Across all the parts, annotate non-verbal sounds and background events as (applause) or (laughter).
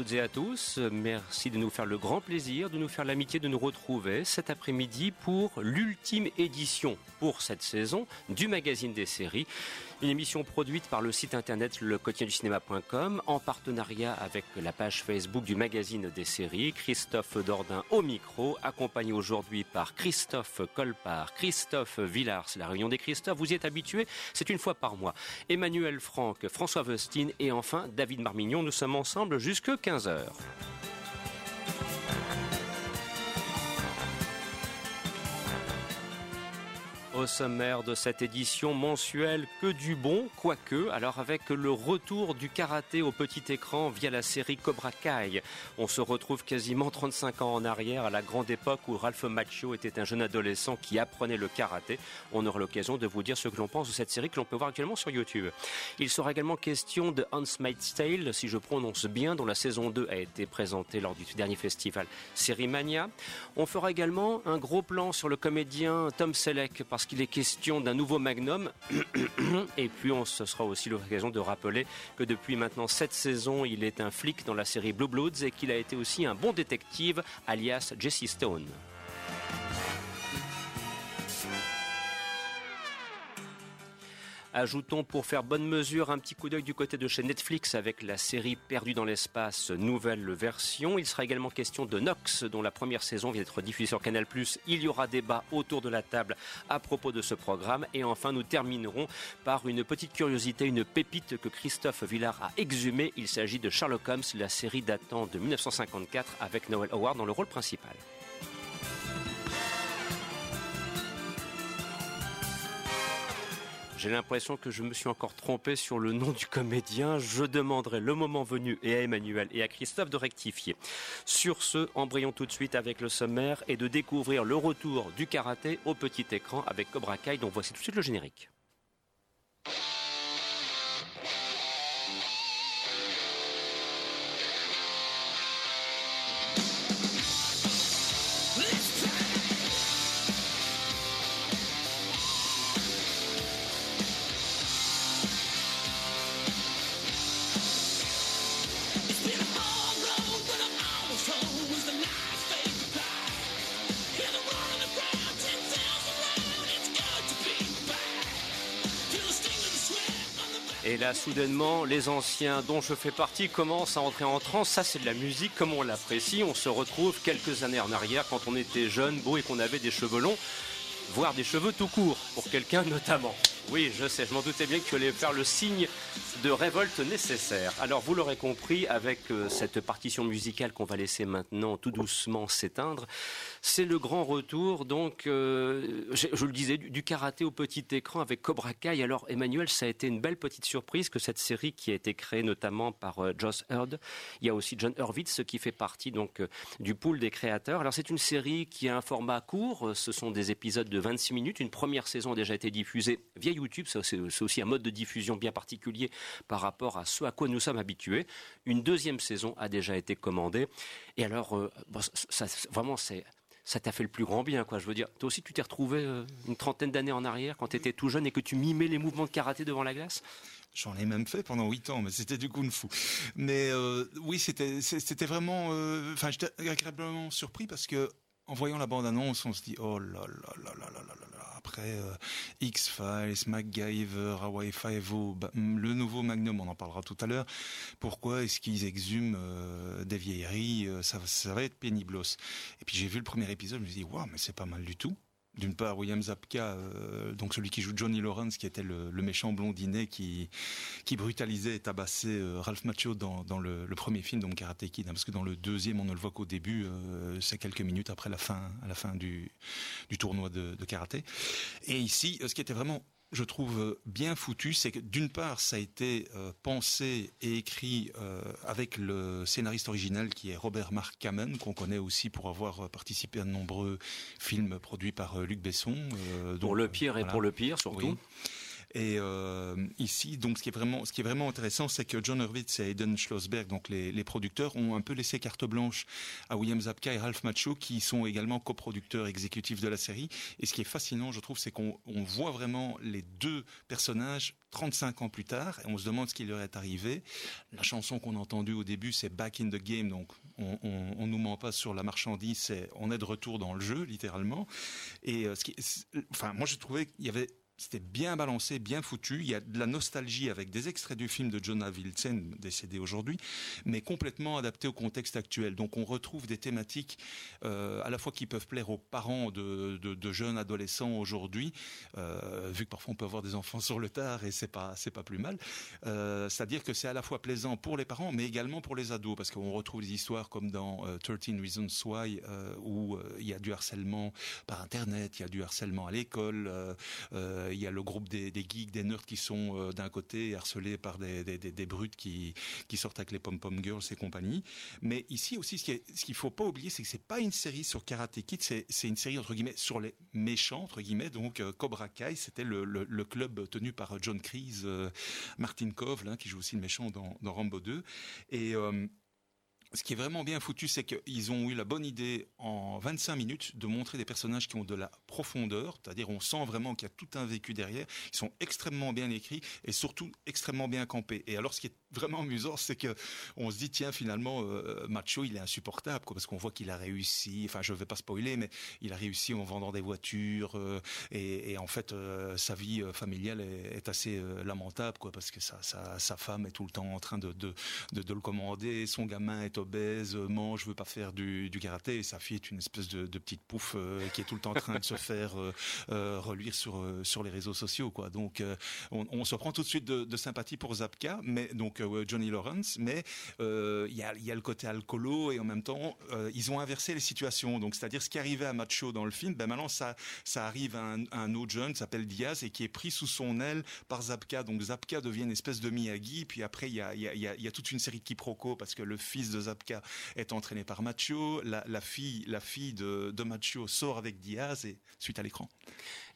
Toutes et à tous. Merci de nous faire le grand plaisir, de nous faire l'amitié de nous retrouver cet après-midi pour l'ultime édition pour cette saison du magazine des séries. Une émission produite par le site internet le en partenariat avec la page Facebook du magazine des séries. Christophe Dordain au micro, accompagné aujourd'hui par Christophe Colpart, Christophe Villars, la réunion des Christophe. Vous y êtes habitués, c'est une fois par mois. Emmanuel Franck, François Westin et enfin David Marmignon. Nous sommes ensemble jusque 15h. Au sommaire de cette édition mensuelle que du bon, quoique, alors avec le retour du karaté au petit écran via la série Cobra Kai. On se retrouve quasiment 35 ans en arrière à la grande époque où Ralph Macchio était un jeune adolescent qui apprenait le karaté. On aura l'occasion de vous dire ce que l'on pense de cette série que l'on peut voir actuellement sur YouTube. Il sera également question de Hans Tale, si je prononce bien, dont la saison 2 a été présentée lors du dernier festival Série Mania. On fera également un gros plan sur le comédien Tom Selleck qu'il est question d'un nouveau magnum. (clears throat) Et puis, on, ce sera aussi l'occasion de rappeler que depuis maintenant sept saisons, il est un flic dans la série Blue Bloods et qu'il a été aussi un bon détective, alias Jesse Stone. Ajoutons pour faire bonne mesure un petit coup d'œil du côté de chez Netflix avec la série Perdue dans l'espace, nouvelle version. Il sera également question de Nox, dont la première saison vient d'être diffusée sur Canal+. Il y aura débat autour de la table à propos de ce programme. Et enfin, nous terminerons par une petite curiosité, une pépite que Christophe Villard a exhumée. Il s'agit de Sherlock Holmes, la série datant de 1954 avec Noel Howard dans le rôle principal. J'ai l'impression que je me suis encore trompé sur le nom du comédien. Je demanderai le moment venu et à Emmanuel et à Christophe de rectifier. Sur ce, embrayons tout de suite avec le sommaire et de découvrir le retour du karaté au petit écran avec Cobra Kai, dont voici tout de suite le générique. Soudainement, les anciens dont je fais partie commencent à entrer en transe. Ça, c'est de la musique comme on l'apprécie. On se retrouve quelques années en arrière quand on était jeune, beau et qu'on avait des cheveux longs, voire des cheveux tout courts, pour quelqu'un (laughs) notamment. Oui, je sais, je m'en doutais bien que tu allais faire le signe de révolte nécessaire. Alors, vous l'aurez compris, avec euh, cette partition musicale qu'on va laisser maintenant tout doucement s'éteindre, c'est le grand retour, donc, euh, je, le disais, du, karaté au petit écran avec Cobra Kai. Alors, Emmanuel, ça a été une belle petite surprise que cette série qui a été créée notamment par euh, Joss Heard, il y a aussi John Hurwitz qui fait partie donc euh, du pool des créateurs. Alors, c'est une série qui a un format court, ce sont des épisodes de 26 minutes. Une première saison a déjà été diffusée via YouTube, c'est aussi un mode de diffusion bien particulier par rapport à ce à quoi nous sommes habitués. Une deuxième saison a déjà été commandée. Et alors, euh, ça, vraiment, ça t'a fait le plus grand bien, quoi. Je veux dire, toi aussi, tu t'es retrouvé euh, une trentaine d'années en arrière quand tu étais tout jeune et que tu mimais les mouvements de karaté devant la glace? J'en ai même fait pendant huit ans, mais c'était du kung-fu. Mais euh, oui, c'était vraiment, enfin, j'étais agréablement surpris parce que en voyant la bande-annonce, on se dit oh là là là là là là là. Après euh, X-Files, MacGyver, Hawaii Five-O, le nouveau Magnum, on en parlera tout à l'heure. Pourquoi est-ce qu'ils exhument euh, des vieilleries ça, ça va être péniblos. Et puis j'ai vu le premier épisode, je me suis dit waouh, mais c'est pas mal du tout. D'une part William Zabka, donc celui qui joue Johnny Lawrence, qui était le, méchant blondinet qui qui brutalisait et tabassait Ralph Macchio dans, le, premier film, donc Karate Kid, hein, parce que dans le deuxième, on ne le voit qu'au début, c'est quelques minutes après la fin, à la fin du du tournoi de karaté. Et ici, ce qui était vraiment je trouve bien foutu, c'est que d'une part, ça a été euh, pensé et écrit euh, avec le scénariste original qui est Robert Mark Kamen, qu'on connaît aussi pour avoir participé à de nombreux films produits par euh, Luc Besson. pour le pire et pour le pire, surtout. Et euh, ici, donc, ce qui est vraiment, intéressant, c'est que John Hurwitz et Eden Schlossberg, donc les, producteurs, ont un peu laissé carte blanche à William Zabka et Ralph Macchio, qui sont également coproducteurs exécutifs de la série. Et ce qui est fascinant, je trouve, c'est qu'on on voit vraiment les deux personnages 35 ans plus tard, et on se demande ce qui leur est arrivé. La chanson qu'on a entendue au début, c'est Back in the Game, donc on, on, nous ment pas sur la marchandise, on est de retour dans le jeu, littéralement. Et euh, enfin, moi, je trouvais qu'il y avait c'était bien balancé, bien foutu. Il y a de la nostalgie avec des extraits du film de Jonah Wilson, décédé aujourd'hui, mais complètement adapté au contexte actuel. Donc on retrouve des thématiques euh, à la fois qui peuvent plaire aux parents de, jeunes adolescents aujourd'hui, euh, vu que parfois on peut avoir des enfants sur le tard et c'est pas c'est pas plus mal. Euh, C'est-à-dire que c'est à la fois plaisant pour les parents, mais également pour les ados, parce qu'on retrouve des histoires comme dans 13 euh, Reasons Why, où il y a du harcèlement par Internet, il y a du harcèlement à l'école. Euh, il y a le groupe des, geeks, des nerds qui sont euh, d'un côté harcelés par des, des, brutes qui, qui sortent avec les pom-pom girls et compagnie. Mais ici aussi, ce qu'il ne faut pas oublier, c'est que c'est pas une série sur Karate Kid, c'est une série entre guillemets sur les méchants entre guillemets. Donc euh, Cobra Kai, c'était le, club tenu par John Kreese, Martin Kove, là, qui joue aussi le méchant dans, dans Rambo 2. Et ce qui est vraiment bien foutu, c'est qu'ils ont eu la bonne idée en 25 minutes de montrer des personnages qui ont de la profondeur, c'est-à-dire on sent vraiment qu'il y a tout un vécu derrière. Ils sont extrêmement bien écrits et surtout extrêmement bien campés. Et alors, ce qui est vraiment amusant, c'est que on se dit tiens finalement euh, Macho il est insupportable quoi, parce qu'on voit qu'il a réussi. Enfin, je vais pas spoiler, mais il a réussi en vendant des voitures euh, et, en fait euh, sa vie familiale est, assez lamentable quoi, parce que sa, sa, femme est tout le temps en train de de, le commander, son gamin est obèse, mange, veut pas faire du, karaté, et sa fille est une espèce de, petite pouffe qui est tout le temps en train de se faire reluire sur sur les réseaux sociaux quoi. Donc on, se prend tout de suite de sympathie pour Zapka, mais donc Johnny Lawrence, mais euh, il y, a, le côté alcoolo et en même temps euh, ils ont inversé les situations. Donc c'est-à-dire ce qui arrivait à Macho dans le film, ben maintenant ça arrive à un, autre jeune, s'appelle Diaz et qui est pris sous son aile par Zapka. Donc Zapka devient une espèce de Miyagi. Puis après il y a, toute une série de quiproquos parce que le fils de Zapka est entraîné par Macho, la, fille de Macho sort avec Diaz et suite à l'écran.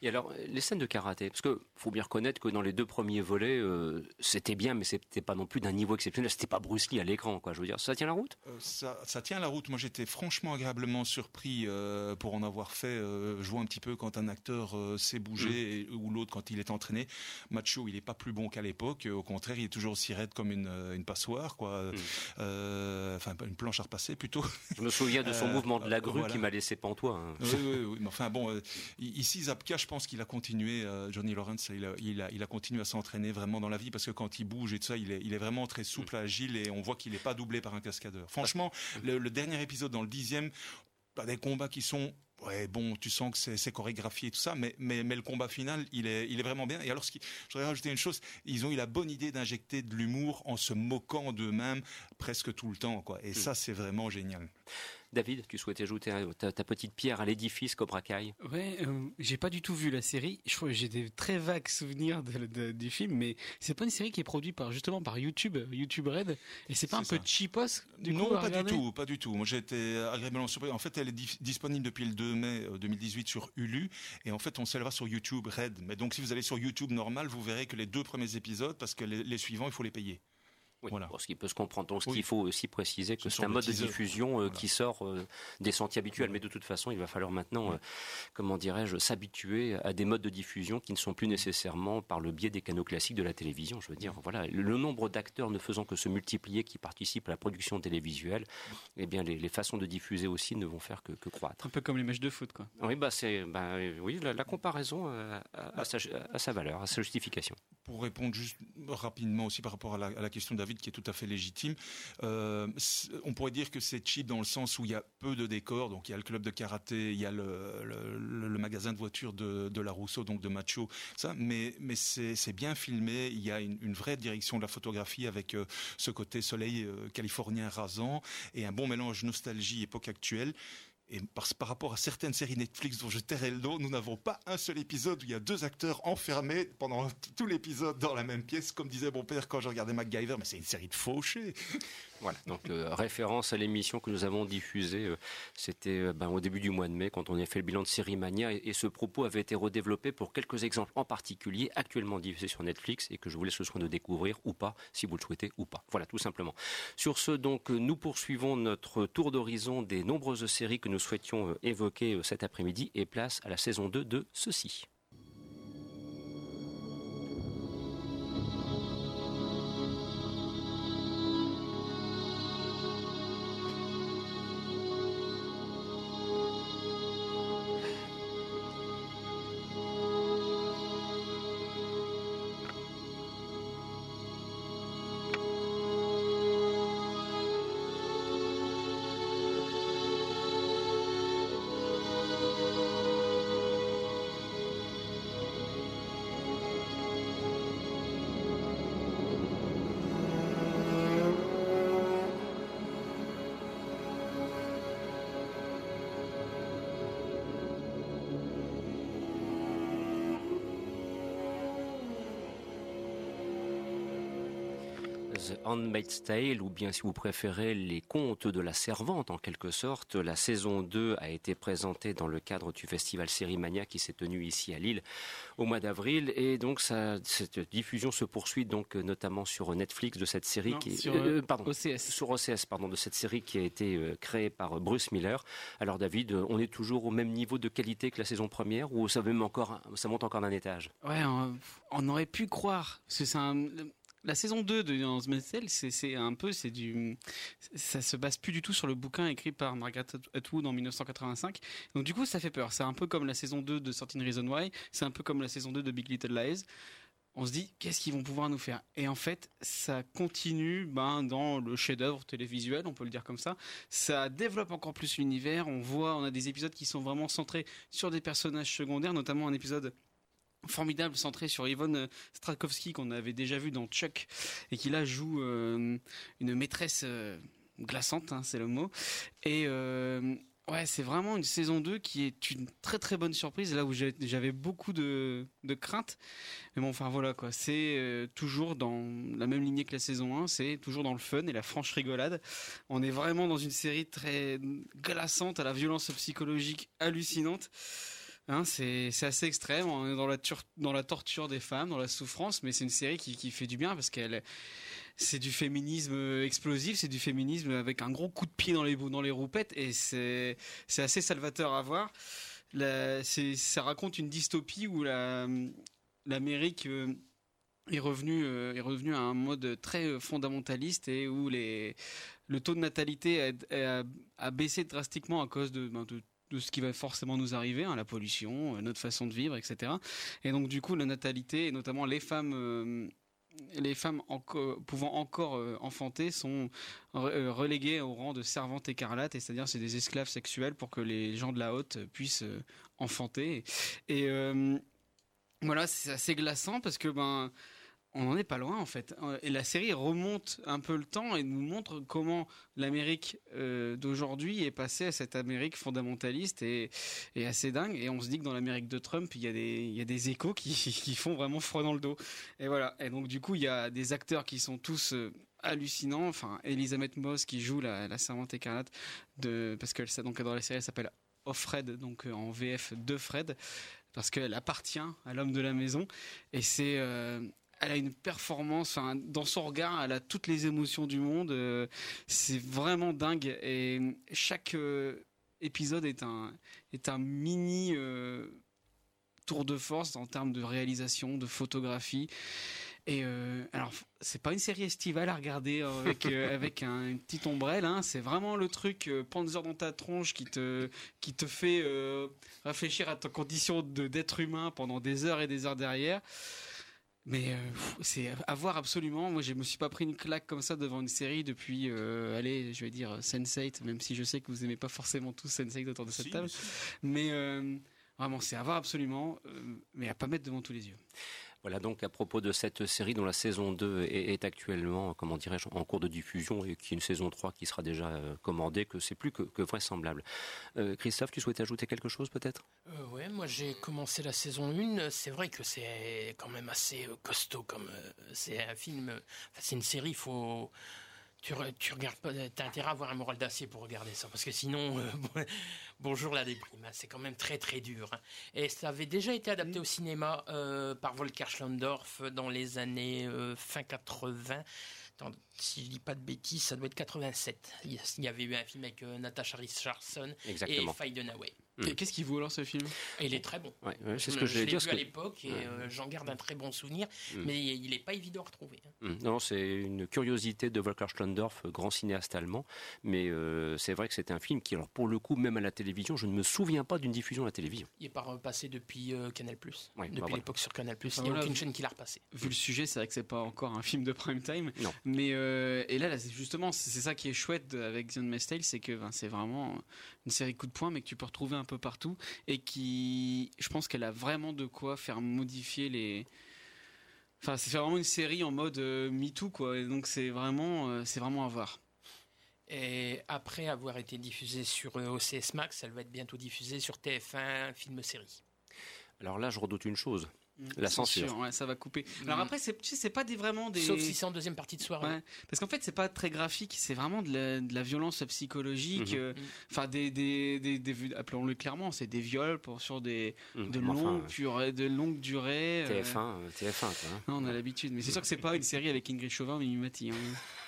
Et alors, les scènes de karaté, parce que faut bien reconnaître que dans les deux premiers volets, euh, c'était bien, mais c'était pas non plus d'un niveau exceptionnel. C'était pas Bruce Lee à l'écran, quoi. Je veux dire, ça tient la route? Euh, ça, ça, tient la route. Moi, j'étais franchement agréablement surpris euh, pour en avoir fait. Je vois un petit peu quand un acteur sait bouger mm. et, ou l'autre quand il est entraîné. Macho, il est pas plus bon qu'à l'époque. Au contraire, il est toujours aussi raide comme une, une passoire, quoi. Mm. Enfin, une planche à repasser plutôt. Je me souviens de son mouvement de la grue voilà. qui m'a laissé pantois. Hein. Oui, oui, oui. Mais enfin, bon, ici, Zapka, je pense qu'il a continué, euh, Johnny Lawrence, il a, il a, il a continué à s'entraîner vraiment dans la vie parce que quand il bouge et tout ça, il est, il est vraiment très souple, agile et on voit qu'il n'est pas doublé par un cascadeur. Franchement, le, le dernier épisode dans le dixième, des combats qui sont ouais bon tu sens que c'est chorégraphié et tout ça mais, mais mais le combat final il est il est vraiment bien et alors ce qui je voudrais rajouter une chose ils ont eu la bonne idée d'injecter de l'humour en se moquant d'eux-mêmes presque tout le temps quoi et mmh. ça c'est vraiment génial David, tu souhaitais ajouter ta, ta petite pierre à l'édifice Cobra Kai Ouais, euh, j'ai pas du tout vu la série. Je j'ai des très vagues souvenirs de, de, du film, mais c'est pas une série qui est produite par justement par YouTube, YouTube Red. Et c'est pas un ça. peu cheapos du Non, coup, pas du tout, pas du tout. Moi, j'ai été agréablement surpris. En fait, elle est disponible depuis le 2 mai 2018 euh, sur Hulu, et en fait, on s'élèvera sur YouTube Red. Mais donc, si vous allez sur YouTube normal, vous verrez que les deux premiers épisodes, parce que les, les suivants, il faut les payer. Oui, voilà. ce qui peut se comprendre. Donc, ce oui. qu'il faut aussi préciser que c'est un mode de diffusion euh, voilà. qui sort euh, des sentiers habituels. Mais de toute façon, il va falloir maintenant, euh, comment dirais-je, s'habituer à des modes de diffusion qui ne sont plus nécessairement par le biais des canaux classiques de la télévision. Je veux dire, voilà, le, nombre d'acteurs ne faisant que se multiplier qui participent à la production télévisuelle, eh bien, les, les façons de diffuser aussi ne vont faire que, que, croître. Un peu comme les matchs de foot, quoi. Oui, bah, c'est, bah, oui, la, la comparaison a, a, a, sa, a, sa, valeur, a sa justification. Pour répondre juste rapidement aussi par rapport à la, à la question de David, Qui est tout à fait légitime. Euh, on pourrait dire que c'est cheap dans le sens où il y a peu de décors. Donc il y a le club de karaté, il y a le, magasin de voitures de, la Rousseau, donc de Macho. Ça, mais c'est bien filmé. Il y a une, une, vraie direction de la photographie avec euh, ce côté soleil euh, californien rasant et un bon mélange nostalgie époque actuelle. Et par, rapport à certaines séries Netflix dont je tairai le nom, nous n'avons pas un seul épisode où il y a deux acteurs enfermés pendant (laughs) tout l'épisode dans la même pièce, comme disait mon père quand je regardais MacGyver, mais c'est une série de fauchés. Voilà, donc euh, référence à l'émission que nous avons diffusée, euh, c'était euh, ben, au début du mois de mai quand on a fait le bilan de Série Mania et, ce propos avait été redéveloppé pour quelques exemples en particulier actuellement diffusés sur Netflix et que je vous laisse le soin de découvrir ou pas, si vous le souhaitez ou pas. Voilà, tout simplement. Sur ce, donc, nous poursuivons notre tour d'horizon des nombreuses séries que nous souhaitions évoquer cet après-midi et place à la saison 2 de ceci. Handmaid's Tale, ou bien si vous préférez les contes de la servante en quelque sorte. La saison 2 a été présentée dans le cadre du festival Sérimania qui s'est tenu ici à Lille au mois d'avril et donc ça, cette diffusion se poursuit donc notamment sur Netflix de cette série qui sur, euh, pardon, OCS. sur OCS pardon de cette série qui a été euh, créée par Bruce Miller. Alors David, on est toujours au même niveau de qualité que la saison première ou ça même encore ça monte encore d'un étage? Ouais, on, aurait pu croire c'est un la saison 2 de Handmaid's Tale, c'est un peu, c'est du, ça se base plus du tout sur le bouquin écrit par Margaret Atwood en 1985. Donc du coup, ça fait peur. C'est un peu comme la saison 2 de Certain Reason Why. C'est un peu comme la saison 2 de Big Little Lies. On se dit, qu'est-ce qu'ils vont pouvoir nous faire? Et en fait, ça continue ben, dans le chef-d'œuvre télévisuel, on peut le dire comme ça. Ça développe encore plus l'univers. On voit, on a des épisodes qui sont vraiment centrés sur des personnages secondaires, notamment un épisode formidable centré sur Yvonne euh, Strakowski qu'on avait déjà vu dans Chuck et qui là joue euh, une maîtresse euh, glaçante, hein, c'est le mot. Et ouais, c'est vraiment une saison 2 qui est une très très bonne surprise là où j'avais beaucoup de, de craintes. Mais bon, enfin voilà quoi, c'est toujours dans la même lignée que la saison 1, c'est toujours dans le fun et la franche rigolade. On est vraiment dans une série très glaçante à la violence psychologique hallucinante. Hein, c'est assez extrême. On est dans la, torture des femmes, dans la souffrance, mais c'est une série qui, fait du bien parce qu'elle c'est du féminisme explosif, c'est du féminisme avec un gros coup de pied dans les dans les roupettes et c'est assez salvateur à voir. Ça raconte une dystopie où la l'Amérique euh, est revenu euh, est revenu à un mode très fondamentaliste et où les le taux de natalité a, a, baissé drastiquement à cause de, ben, de de ce qui va forcément nous arriver, hein, la pollution, euh, notre façon de vivre, etc. Et donc du coup, la natalité, et notamment les femmes, euh, les femmes pouvant encore euh, enfanter, sont reléguées au rang de servantes écarlates, c'est-à-dire c'est des esclaves sexuels pour que les gens de la haute puissent enfanter. Et voilà, c'est assez glaçant parce que ben on n'en est pas loin en fait. Et la série remonte un peu le temps et nous montre comment l'Amérique euh, d'aujourd'hui est passée à cette Amérique fondamentaliste et, assez dingue. Et on se dit que dans l'Amérique de Trump, il y a des, échos (laughs) qui, font vraiment froid dans le dos. Et voilà. Et donc du coup, il y a des acteurs qui sont tous euh, hallucinants. Enfin, Elisabeth Moss qui joue la, servante écarlate de, parce que ça, donc dans la série, elle s'appelle Offred, donc euh, en VF de Fred parce qu'elle appartient à l'homme de la maison et c'est elle a une performance, dans son regard, elle a toutes les émotions du monde. Euh, c'est vraiment dingue. Et chaque euh, épisode est un, est un mini euh, tour de force en termes de réalisation, de photographie. Et alors, c'est pas une série estivale à regarder avec (laughs) avec un, une petite ombrelle. Hein. c'est vraiment le truc Panzer dans ta tronche qui te qui te fait réfléchir à ta condition d'être humain pendant des heures et des heures derrière Mais euh, c'est à voir absolument. Moi, je me suis pas pris une claque comme ça devant une série depuis, euh, allez, je vais dire Sense8, même si je sais que vous aimez pas forcément tous Sense8 autour de cette Si, table. mais si. Mais euh, vraiment, c'est à voir absolument, euh, mais à pas mettre devant tous les yeux. Voilà donc à propos de cette série dont la saison 2 est, actuellement, comment dirais-je, en cours de diffusion et qui est une saison 3 qui sera déjà euh, commandée, que c'est plus que, vraisemblable. Euh, Christophe, tu souhaites ajouter quelque chose peut-être? Euh, ouais, moi j'ai commencé la saison 1. C'est vrai que c'est quand même assez costaud comme c'est un film. c'est une série. Il faut tu, re- tu regardes pas. T'as intérêt à avoir un moral d'acier pour regarder ça parce que sinon, euh, (laughs) bon- bonjour la déprime. hein, c'est quand même très très dur. hein. Et ça avait déjà été adapté au cinéma euh, par Volker Schlondorf dans les années euh, fin 80. Attends, si je dis pas de bêtises, ça doit être 87. Il y avait eu un film avec euh, Natasha Richardson et. Faye Dunaway. Mm. Et qu'est-ce qu'il vaut alors ce film? Il est très bon. Ouais, ouais, c'est ce Je- que je l'ai vu à que- l'époque et Ouais. euh, j'en garde un très bon souvenir, Mm. mais il n'est pas évident à retrouver. hein. Hum, Non, c'est une curiosité de Volker Schlondorf, euh, grand cinéaste allemand. Mais euh, c'est vrai que c'est un film qui, alors pour le coup, même à la télévision, je ne me souviens pas d'une diffusion à la télévision. Il est pas repassé depuis euh, Canal+. Ouais, depuis bah voilà. l'époque sur Canal+. Il n'y a voilà. aucune chaîne qui l'a repassé. Vu le sujet, c'est vrai que c'est pas encore un film de prime time. Non. Mais euh, et là, justement, c'est ça qui est chouette avec The Tale, c'est que ben, c'est vraiment une série coup de poing, mais que tu peux retrouver un peu partout et qui, je pense qu'elle a vraiment de quoi faire modifier les. Enfin, c'est vraiment une série en mode euh, MeToo, quoi. Et donc c'est vraiment, euh, c'est vraiment à voir. Et après avoir été diffusée sur euh, OCS Max, elle va être bientôt diffusée sur TF1 film série. Alors là, je redoute une chose. La C'est censure. ouais, ça va couper. Alors Mm. après, c'est, tu sais, c'est pas des, vraiment des. Sauf si c'est en deuxième partie de soirée. Ouais, parce qu'en fait, c'est pas très graphique, c'est vraiment de la, de la violence psychologique. Mhm. euh, Mhm. Enfin, des, des, des, des- appelons-le clairement, c'est des viols pour, sur des de enfin, longues, durées- de longues durées. euh, TF1, euh, TF1, quoi, hein. non, on a l'habitude, mais c'est sûr que c'est pas une série avec Ingrid Chauvin, Mimi Mati. Hein. (laughs)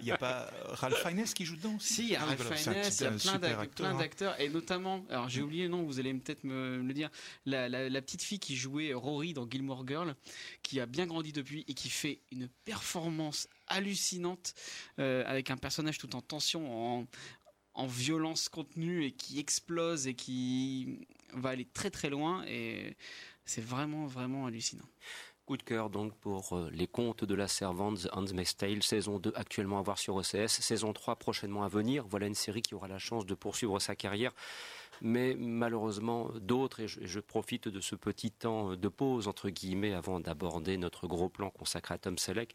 Il n'y a pas euh, Ralph Fiennes qui joue dedans aussi Si, il y a Ah oui, Ralph un Fiennes, il y a plein hein. d'acteurs, et notamment, alors j'ai oublié le nom, vous allez peut-être me, me le dire, la, la- la petite fille qui jouait Rory dans Gilmore Girl, qui a bien grandi depuis et qui fait une performance hallucinante euh, avec un personnage tout en tension, en, en violence contenue et qui explose et qui va aller très très loin et c'est vraiment vraiment hallucinant. Coup de cœur donc pour euh, les contes de la servante Handmaid's Tale, saison 2 actuellement à voir sur OCS, saison 3 prochainement à venir. Voilà une série qui aura la chance de poursuivre sa carrière. Mais malheureusement, d'autres, et je, je profite de ce petit temps de pause, entre guillemets, avant d'aborder notre gros plan consacré à Tom Selleck,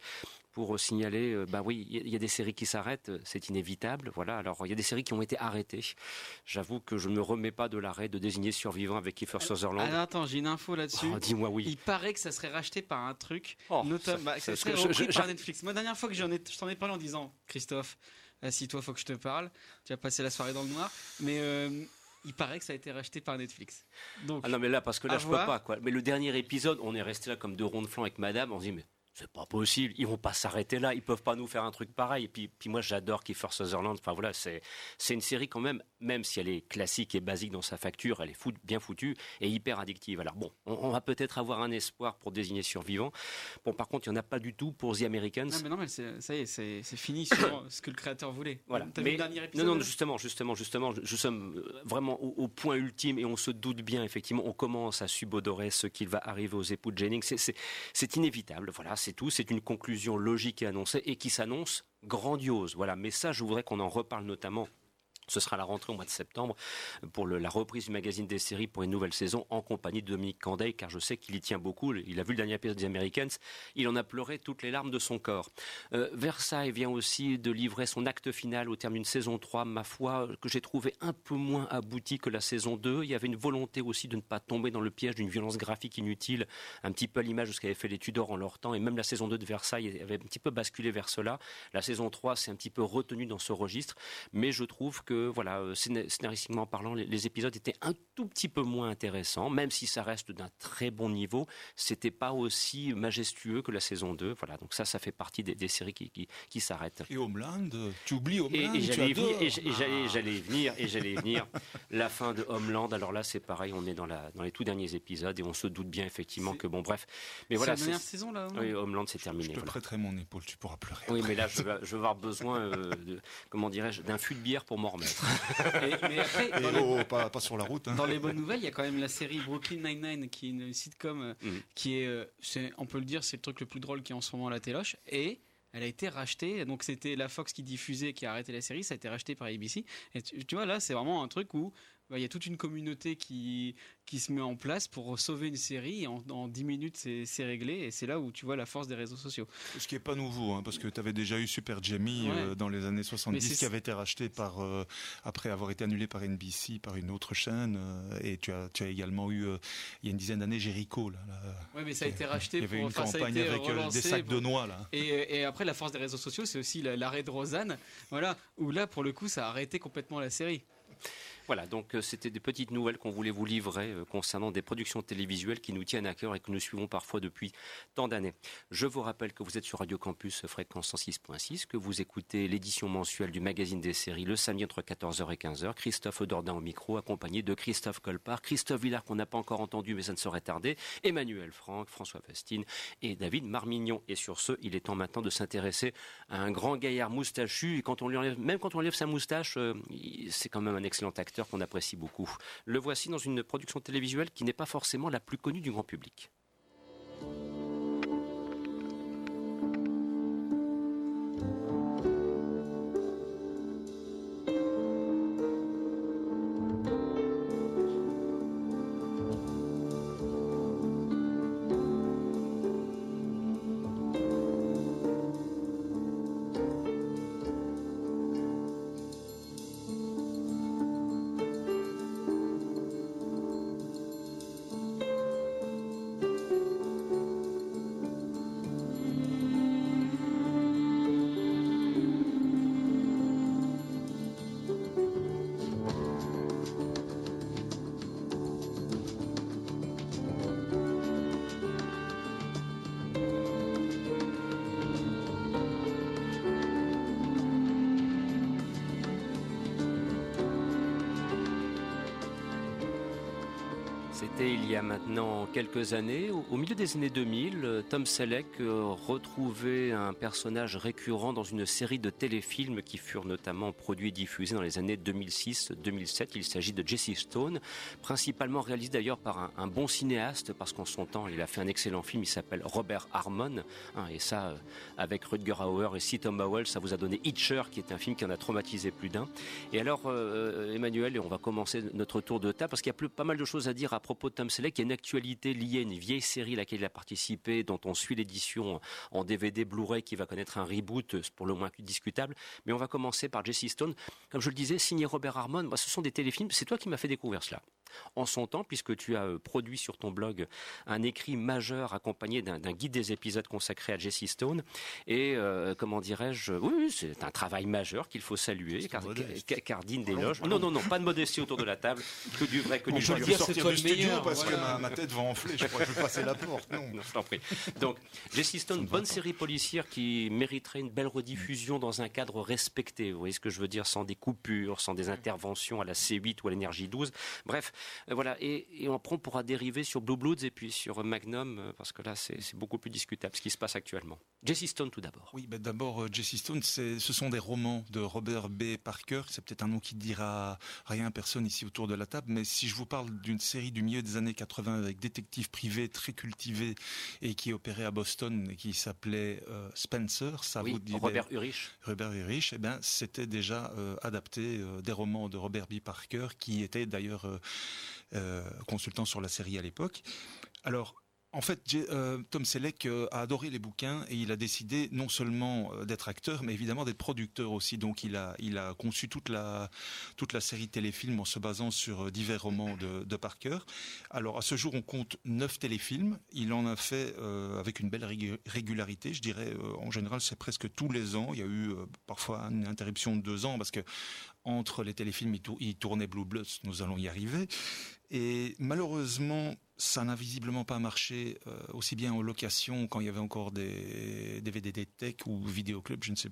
pour euh, signaler, euh, bah oui, il y, a- des séries qui s'arrêtent, euh, c'est inévitable. Voilà, alors il y a des séries qui ont été arrêtées. J'avoue que je ne me remets pas de l'arrêt de désigner survivant avec Kiefer Sutherland. Alors attends, j'ai une info là-dessus. Oh, Dis-moi oui. Il paraît que ça serait racheté par un truc Oh, Notam- ça- bah, ça- serait je- je- par Netflix. Moi, dernière fois que j'en ai, je t'en ai parlé en disant, Christophe, assis-toi, faut que je te parle. Tu vas passer la soirée dans le noir. Mais euh, il paraît que ça a été racheté par Netflix. Donc, Ah non mais là parce que là je voir. peux pas quoi. Mais le dernier épisode, on est resté là comme deux ronds de flanc avec Madame. On se dit mais c'est pas possible, ils vont pas s'arrêter là, ils peuvent pas nous faire un truc pareil. Et puis, puis moi j'adore Kiefer Sutherland. Enfin voilà, c'est c'est une série quand même, même si elle est classique et basique dans sa facture, elle est fout- bien foutue et hyper addictive. Alors bon, on, on va peut-être avoir un espoir pour désigner survivant. Bon par contre il y en a pas du tout pour The Americans. non, mais non, mais ça y est, c'est fini sur (coughs) ce que le créateur voulait. Voilà. Vu Mais- le dernier Non, épisode non, justement, justement, justement, je, je sommes euh, vraiment au, au point ultime et on se doute bien, effectivement, on commence à subodorer ce qu'il va arriver aux époux de Jennings. C'est inévitable, voilà, c'est tout. C'est une conclusion logique et annoncée et qui s'annonce grandiose. Voilà, mais ça, je voudrais qu'on en reparle notamment. Ce sera la rentrée au mois de septembre pour la reprise du magazine des séries pour une nouvelle saison en compagnie de Dominique Candeil, car je sais qu'il y tient beaucoup. Il a vu le dernier épisode des Americans. Il en a pleuré toutes les larmes de son corps. Euh, Versailles vient aussi de livrer son acte final au terme d'une saison 3, ma foi, que j'ai trouvé un peu moins abouti que la saison 2. Il y avait une volonté aussi de ne pas tomber dans le piège d'une violence graphique inutile, un petit peu à l'image de ce qu'avaient fait les Tudors en leur temps, et même la saison 2 de Versailles avait un petit peu basculé vers cela. La saison 3 s'est un petit peu retenue dans ce registre, mais je trouve que, voilà, euh, scéna- scénaristiquement parlant, les, les épisodes étaient un tout petit peu moins intéressants, même si ça reste d'un très bon niveau, c'était pas aussi majestueux que la saison 2. Voilà, donc ça, ça fait partie des, des séries qui, qui, qui s'arrêtent. Et Homeland, tu oublies Homeland, et et j'allais, Ah. venir, et j'allais (laughs) venir. La fin de Homeland. Alors là, c'est pareil, on est dans la, dans les tout derniers épisodes et on se doute bien effectivement C'est- que bon, bref. Mais C'est voilà, la dernière c'est- saison là oui, Homeland, c'est Je terminé. te voilà. prêterai mon épaule, tu pourras pleurer. Oui, après. mais là, je vais, je vais avoir besoin, euh, de, comment dirais-je, d'un fût de bière pour m'en remettre. Km. (laughs) mais après, Et dans les- oh, pas, pas sur la route. hein. Dans les bonnes nouvelles, il y a quand même la série Brooklyn Nine-Nine, qui est une sitcom euh, Mhm. qui est, euh, on peut le dire, c'est le truc le plus drôle qui est en ce moment à la téloche. Et elle a été rachetée. Donc c'était la Fox qui diffusait, qui a arrêté la série. Ça a été racheté par ABC. Et tu, tu vois, là, c'est vraiment un truc où bah, il y a toute une communauté qui, qui se met en place pour sauver une série. Et en, en 10 minutes, c'est réglé. Et c'est là où tu vois la force des réseaux sociaux. Ce qui est pas nouveau, hein, parce que tu avais déjà eu Super Jamie euh, dans les années 70 c'est- qui avait été racheté par, euh, après avoir été annulé par NBC, par une autre chaîne. euh, et tu as, tu as également eu, il y a une dizaine d'années, Jericho. Là, là. Ouais, mais ça a été racheté il y avait pour. une campagne avec des sacs pour- de noix. Là. Et, et après, la force des réseaux sociaux, c'est aussi la- l'arrêt de Rosanne, voilà, où là, pour le coup, ça a arrêté complètement la série. Voilà, donc euh, c'était des petites nouvelles qu'on voulait vous livrer euh, concernant des productions télévisuelles qui nous tiennent à cœur et que nous suivons parfois depuis tant d'années. Je vous rappelle que vous êtes sur Radio Campus fréquence 106.6, que vous écoutez l'édition mensuelle du magazine des séries le samedi entre 14h et 15h. Christophe Dordain au micro, accompagné de Christophe Colpart, Christophe Villard qu'on n'a pas encore entendu mais ça ne saurait tarder, Emmanuel Franck, François Fastine et David Marmignon. Et sur ce, il est temps maintenant de s'intéresser à un grand gaillard moustachu et quand on lui enlève, même quand on enlève sa moustache, euh, c'est quand même un excellent acteur qu'on apprécie beaucoup. Le voici dans une production télévisuelle qui n'est pas forcément la plus connue du grand public. Quelques années. Au, milieu des années 2000, euh, Tom Selleck euh, retrouvait un personnage récurrent dans une série de téléfilms qui furent notamment produits et diffusés dans les années 2006-2007. Il s'agit de Jesse Stone, principalement réalisé d'ailleurs par un, bon cinéaste, parce qu'en son temps, il a fait un excellent film, il s'appelle Robert Harmon. hein, et ça, euh, avec Rutger Hauer et C. Tom Howell, ça vous a donné Hitcher, qui est un film qui en a traumatisé plus d'un. Et alors, Emmanuel, on va commencer notre tour de table, parce qu'il y a pas mal de choses à dire à propos de Tom Selleck. Il y a une actualité liée à une vieille série à laquelle il a participé, dont on suit l'édition en DVD Blu-ray qui va connaître un reboot, euh, pour le moins discutable. Mais on va commencer par Jesse Stone. Comme je le disais, signé Robert Harmon, ce sont des téléfilms. C'est toi qui m'as fait découvrir cela. En son temps, puisque tu as euh, produit sur ton blog un écrit majeur accompagné d'un guide des épisodes consacré à Jesse Stone. Et euh, comment dirais-je Oui, oui, c'est un travail majeur qu'il faut saluer, car, car- car digne d'éloge. Non, non, non, pas de modestie autour de la table, que du vrai, que On du joli. le dire, sortir du studio meilleur, parce que ma, ma tête va enfler. Je crois que je vais passer la porte. Non. (laughs) Non, je t'en prie. Donc, Jesse Stone, bonne série policière qui mériterait une belle rediffusion dans un cadre respecté. Vous voyez ce que je veux dire Sans des coupures, sans des interventions à la C8 ou à l'énergie 12. Bref, voilà. Et, et on prend pourra dériver sur Blue Bloods et puis sur Magnum, euh, parce que là, c'est beaucoup plus discutable ce qui se passe actuellement. Jesse Stone, tout d'abord. Oui, ben d'abord, euh, Jesse Stone, ce sont des romans de Robert B. Parker. C'est peut-être un nom qui ne dira rien à personne ici autour de la table, mais si je vous parle d'une série du milieu des années 80 avec détective privé très cultivé et qui opérait à Boston et qui s'appelait euh, Spencer, ça vous dit Robert Urich. Robert Urich, eh ben, c'était déjà euh, adapté euh, des romans de Robert B. Parker, qui était d'ailleurs euh, euh, consultant sur la série à l'époque. Alors, en fait, euh, Tom Selleck euh, a adoré les bouquins et il a décidé non seulement euh, d'être acteur, mais évidemment d'être producteur aussi. Donc, il a, conçu toute la, série téléfilm en se basant sur divers romans de, Parker. Alors, à ce jour, on compte neuf téléfilms. Il en a fait avec une belle régu- régularité. Je dirais, en général, c'est presque tous les ans. Il y a eu parfois une interruption de deux ans parce que entre les téléfilms, il tournait Blue Bloods. Nous allons y arriver. Et malheureusement, ça n'a visiblement pas marché euh, aussi bien en location quand il y avait encore des des tech ou vidéoclub, je ne sais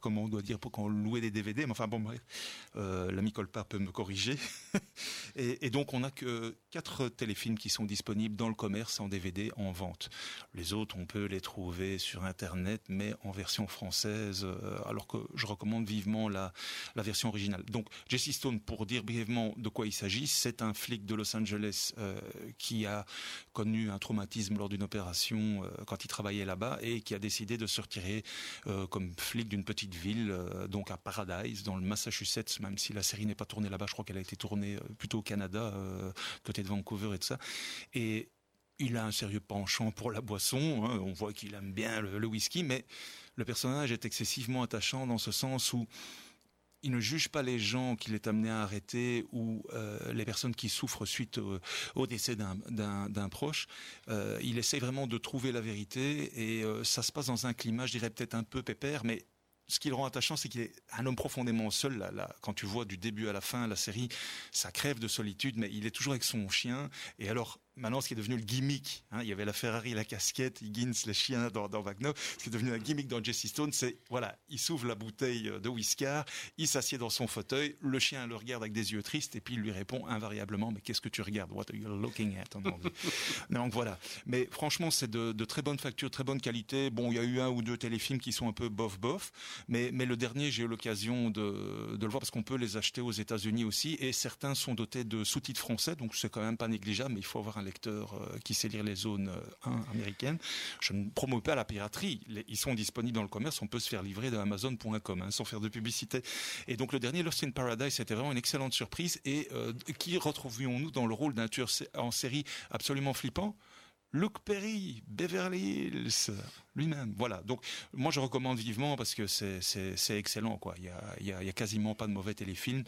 comment on doit dire pour qu'on louait des DVD, mais enfin bon euh, l'ami Colpa peut me corriger. (laughs) et, donc on n'a que quatre téléfilms qui sont disponibles dans le commerce en DVD en vente. Les autres, on peut les trouver sur Internet, mais en version française, euh, alors que je recommande vivement la, version originale. Donc Jesse Stone, pour dire brièvement de quoi il s'agit, c'est un flic de Los Angeles euh, qui a connu un traumatisme lors d'une opération quand il travaillait là-bas et qui a décidé de se retirer comme flic d'une petite ville, euh, donc à Paradise, dans le Massachusetts, même si la série n'est pas tournée là-bas, je crois qu'elle a été tournée euh, plutôt au Canada, euh, côté de Vancouver et tout ça. Et il a un sérieux penchant pour la boisson, hein, on voit qu'il aime bien le, whisky, mais le personnage est excessivement attachant dans ce sens où il ne juge pas les gens qu'il est amené à arrêter ou les personnes qui souffrent suite au, décès d'un proche. Il essaie vraiment de trouver la vérité et ça se passe dans un climat, je dirais peut-être un peu pépère, mais ce qui le rend attachant, c'est qu'il est un homme profondément seul. Là, quand tu vois du début à la fin la série, ça crève de solitude, mais il est toujours avec son chien. Et alors, maintenant, ce qui est devenu le gimmick, hein, il y avait la Ferrari, la casquette, Higgins, les chiens dans, dans Wagner. Ce qui est devenu un gimmick dans Jesse Stone, c'est voilà, il s'ouvre la bouteille de whisky, il s'assied dans son fauteuil, le chien le regarde avec des yeux tristes et puis il lui répond invariablement mais qu'est-ce que tu regardes? What are you looking at? En anglais (laughs) Donc voilà. Mais franchement, c'est de, de, très bonne facture, très bonne qualité. Bon, il y a eu un ou deux téléfilms qui sont un peu bof bof, mais mais le dernier, j'ai eu l'occasion de, de le voir parce qu'on peut les acheter aux États-Unis aussi et certains sont dotés de sous-titres français, donc c'est quand même pas négligeable, mais il faut avoir un euh, qui sait lire les zones euh, 1 américaines. Je ne promeux pas la piraterie. Ils sont disponibles dans le commerce. On peut se faire livrer de Amazon.com hein, sans faire de publicité. Et donc le dernier Lost in Paradise, c'était vraiment une excellente surprise. Et euh, qui retrouvions-nous dans le rôle d'un tueur en série absolument flippant? Luke Perry, Beverly Hills, lui-même. Voilà. Donc, moi, je recommande vivement parce que c'est, excellent. Il y a, quasiment pas de mauvais téléfilms.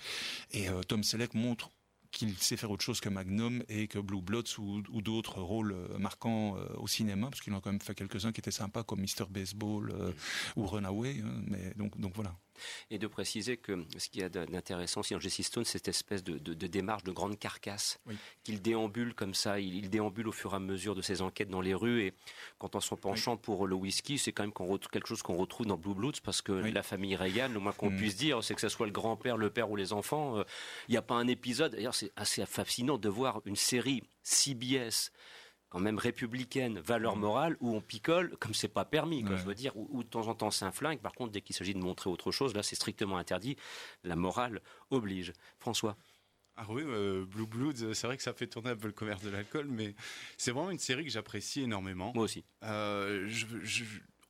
Et euh, Tom Selleck montre qu'il sait faire autre chose que Magnum et que Blue Bloods ou, d'autres rôles marquants euh, au cinéma, parce qu'il en a quand même fait quelques-uns qui étaient sympas, comme Mr. Baseball euh, ou Runaway. Hein, mais donc, donc voilà et de préciser que ce qu'il y a d'intéressant aussi dans Jesse Stone, c'est cette espèce de, de, de, démarche de grande carcasse oui. qu'il déambule comme ça, il, il, déambule au fur et à mesure de ses enquêtes dans les rues et quand on s'en penchant oui. pour le whisky, c'est quand même qu quelque chose qu'on retrouve dans Blue Bloods parce que oui. la famille Reagan, le moins qu'on mmh. puisse dire, c'est que ce soit le grand-père, le père ou les enfants, il euh, n'y a pas un épisode, d'ailleurs c'est assez fascinant de voir une série CBS quand même républicaine, valeur mmh. morale, où on picole comme c'est pas permis, quoi, ouais. je veux dire, où, où, de temps en temps c'est un flingue. Par contre, dès qu'il s'agit de montrer autre chose, là c'est strictement interdit. La morale oblige. François. Ah oui, euh, Blue Bloods, c'est vrai que ça fait tourner un peu le commerce de l'alcool, mais c'est vraiment une série que j'apprécie énormément. Moi aussi. Euh, je, je,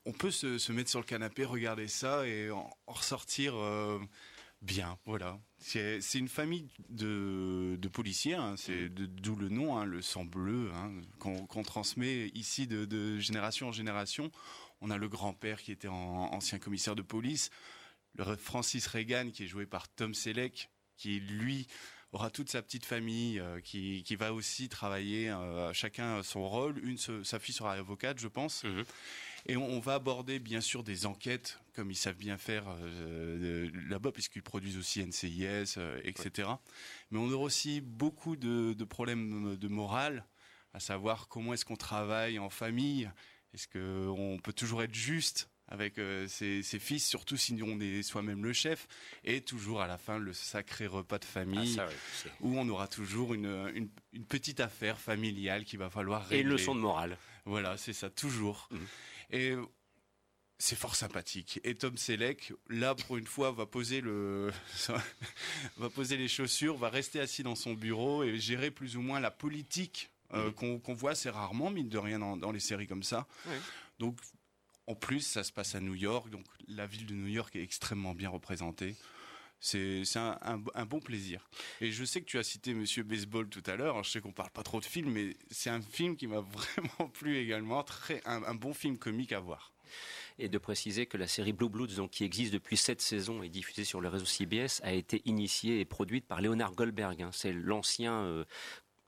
on peut se, se, mettre sur le canapé, regarder ça et en, en ressortir. Euh, Bien, voilà. C'est une famille de, de policiers, hein, c'est d'où le nom, hein, le sang bleu, hein, qu'on qu transmet ici de, de, génération en génération. On a le grand-père qui était en, ancien commissaire de police, le Francis Reagan qui est joué par Tom Selleck, qui lui aura toute sa petite famille, euh, qui, qui, va aussi travailler euh, chacun son rôle. Une, sa fille sera avocate, je pense. Mm -hmm. Et on, on, va aborder bien sûr des enquêtes, comme ils savent bien faire euh, là-bas, puisqu'ils produisent aussi NCIS, euh, etc. Ouais. Mais on aura aussi beaucoup de, de, problèmes de morale, à savoir comment est-ce qu'on travaille en famille, est-ce qu'on peut toujours être juste avec euh, ses, ses, fils, surtout si on est soi-même le chef, et toujours à la fin le sacré repas de famille, ah, ça, oui, où on aura toujours une, une, une, petite affaire familiale qu'il va falloir régler. Et une leçon de morale. Voilà, c'est ça, toujours. Mmh. Et c'est fort sympathique. Et Tom Selleck, là pour une fois, va poser le, (laughs) va poser les chaussures, va rester assis dans son bureau et gérer plus ou moins la politique euh, mmh. qu'on qu voit assez rarement, mine de rien, dans, dans les séries comme ça. Oui. Donc, en plus, ça se passe à New York, donc la ville de New York est extrêmement bien représentée. C'est un, bon plaisir. Et je sais que tu as cité Monsieur Baseball tout à l'heure. Je sais qu'on parle pas trop de films, mais c'est un film qui m'a (laughs) vraiment plu également. Un, bon film comique à voir. Et de préciser que la série Blue Bloods, donc, qui existe depuis sept saisons et diffusée sur le réseau CBS, a été initiée et produite par Leonard Goldberg. Hein. C'est l'ancien euh,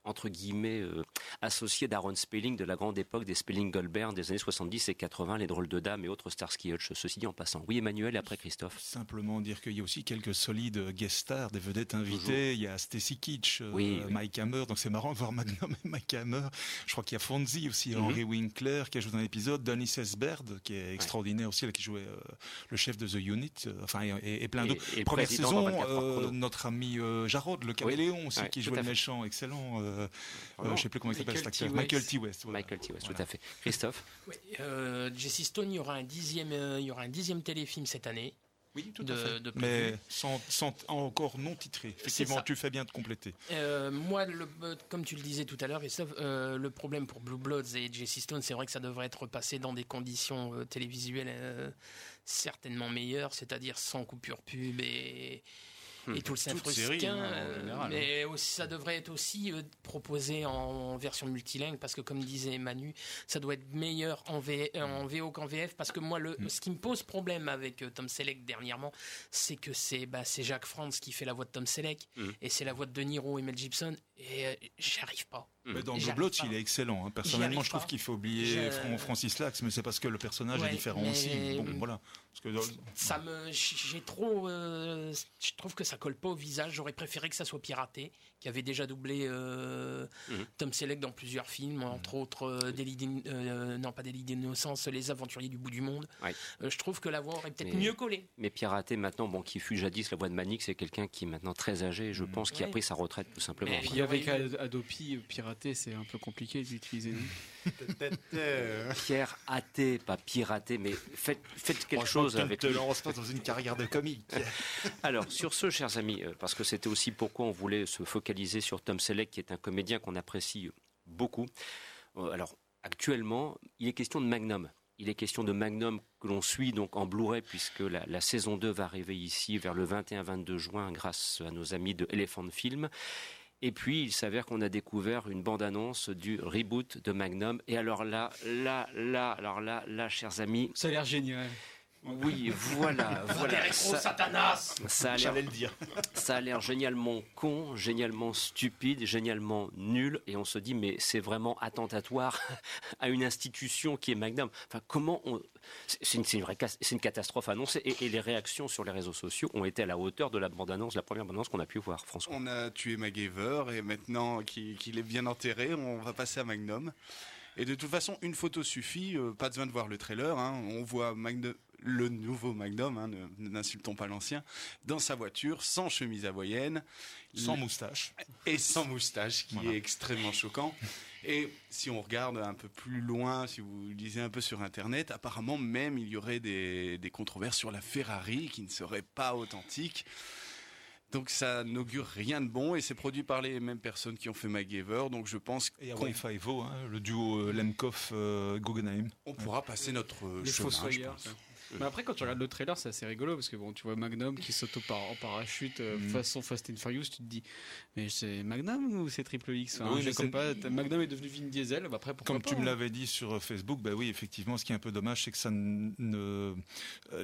entre guillemets euh, associé d'Aaron Spelling de la grande époque des Spelling Goldberg des années 70 et 80, les drôles de dames et autres Starsky Hutch. Ceci dit en passant. Oui, Emmanuel et après Christophe. Simplement dire qu'il y a aussi quelques solides guest stars, des vedettes invitées. Il y a Stacy Kitsch, euh, Oui. Mike Hammer. Donc c'est marrant de voir Magnum et Mike Hammer. Je crois qu'il y a Fonzie aussi, Mhm. Henry Winkler qui a joué dans l'épisode, Donny Sesberd qui est extraordinaire aussi, là, qui jouait euh, le chef de The Unit. enfin et, et plein d'autres. Première saison, dans 24 heures chrono. notre ami Jarod, le caméléon aussi, Ouais, qui tout jouait le méchant, excellent. Euh, euh, je sais plus comment il s'appelle cet Michael acteur. T. Michael West. T. West. voilà. Michael T. West, Voilà. tout à fait. Christophe Oui, euh, Jesse Stone, il y aura un dixième, euh, il y aura un dixième téléfilm cette année. Oui, tout de, à fait. de. Mais sans, sans- encore non titré. Effectivement, tu fais bien de compléter. Euh, moi, le- comme tu le disais tout à l'heure, Christophe, euh, le problème pour Blue Bloods et Jesse Stone, c'est vrai que ça devrait être passé dans des conditions euh, télévisuelles euh, certainement meilleures, c'est-à-dire sans coupure pub et. Et tout le série, hein, euh, mais aussi, ça devrait être aussi euh, proposé en version multilingue, parce que comme disait Manu, ça doit être meilleur en, V- euh, en VO qu'en VF, parce que moi, le, ce qui me pose problème avec euh, Tom Selleck dernièrement, c'est que c'est bah, c'est Jacques Franz qui fait la voix de Tom Selleck, et c'est la voix de De Niro et Mel Gibson, et euh, j'y arrive pas. Mais dans arrive Bloods, pas. il est excellent. hein. Personnellement, je trouve qu'il faut oublier Je- Francis Lax, mais c'est parce que le personnage Ouais, est différent mais- aussi. Bon, voilà. Parce que dans- Ça me, j'ai trop, euh, je trouve que ça colle pas au visage. J'aurais préféré que ça soit piraté, qui avait déjà doublé euh, Mhm. Tom Selleck dans plusieurs films, entre autres euh, Délit euh, non pas Délit d'innocence, Les Aventuriers du bout du monde. Ouais. Euh, je trouve que la voix aurait peut-être mieux collé. Mais piraté maintenant, bon, qui fut jadis la voix de Manix, c'est quelqu'un qui est maintenant très âgé, je pense, qui a pris sa retraite tout simplement. Mais- Puis avec Ad- Adopi, piraté, c'est un peu compliqué d'utiliser. Pierre athée, pas piraté, mais faites, faites quelque chose avec lui. lance pas dans une carrière de comique. (laughs) Alors, sur ce, chers amis, euh, parce que c'était aussi pourquoi on voulait se focaliser sur Tom Selleck, qui est un comédien qu'on apprécie euh, beaucoup. Euh, Alors, actuellement, il est question de Magnum. Il est question de Magnum que l'on suit donc en Blu-ray puisque la, la saison 2 va arriver ici vers le 21-22 juin grâce à nos amis de Elephant Film. Et puis, il s'avère qu'on a découvert une bande-annonce du reboot de Magnum. Et alors là, là, là, alors là, là, chers amis, Ça a l'air génial. Oui, voilà, (laughs) voilà. Ça, Satanas ça a l'air J'allais le dire. (laughs) ça a l'air génialement con, génialement stupide, génialement nul, et on se dit mais c'est vraiment attentatoire (laughs) à une institution qui est Magnum. Enfin, comment on c'est une, c'est une vraie cas- c'est une catastrophe annoncée, et, et les réactions sur les réseaux sociaux ont été à la hauteur de la bande-annonce, la première bande-annonce qu'on a pu voir, François. On a tué MacGyver et maintenant qu'il qu'il est bien enterré, on va passer à Magnum. Et de toute façon, une photo suffit, euh, pas besoin de voir le trailer. hein. On voit Magnum- le nouveau Magnum, hein, n'insultons pas l'ancien, dans sa voiture, sans chemise hawaïenne Sans moustache. et sans moustache, qui Voilà. est extrêmement choquant. Et si on regarde un peu plus loin, si vous lisez un peu sur Internet, apparemment même il y aurait des, des controverses sur la Ferrari qui ne serait pas authentique. Donc ça n'augure rien de bon et c'est produit par les mêmes personnes qui ont fait MacGyver. Donc je pense Et Hawaii Five-O, hein, le duo euh, Lemkoff-Guggenheim. on pourra passer notre euh, chemin, je pense. Mais après, quand tu regardes le trailer, c'est assez rigolo parce que bon, tu vois Magnum qui saute en parachute euh, Mm. façon Fast and Furious. Tu te dis, mais c'est Magnum ou c'est Triple X Oui, Je sais pas. Magnum est devenu Vin Diesel. Bah après, pourquoi Comme tu me hein. l'avais dit sur euh, Facebook, bah oui, effectivement, ce qui est un peu dommage, c'est que ça ne euh,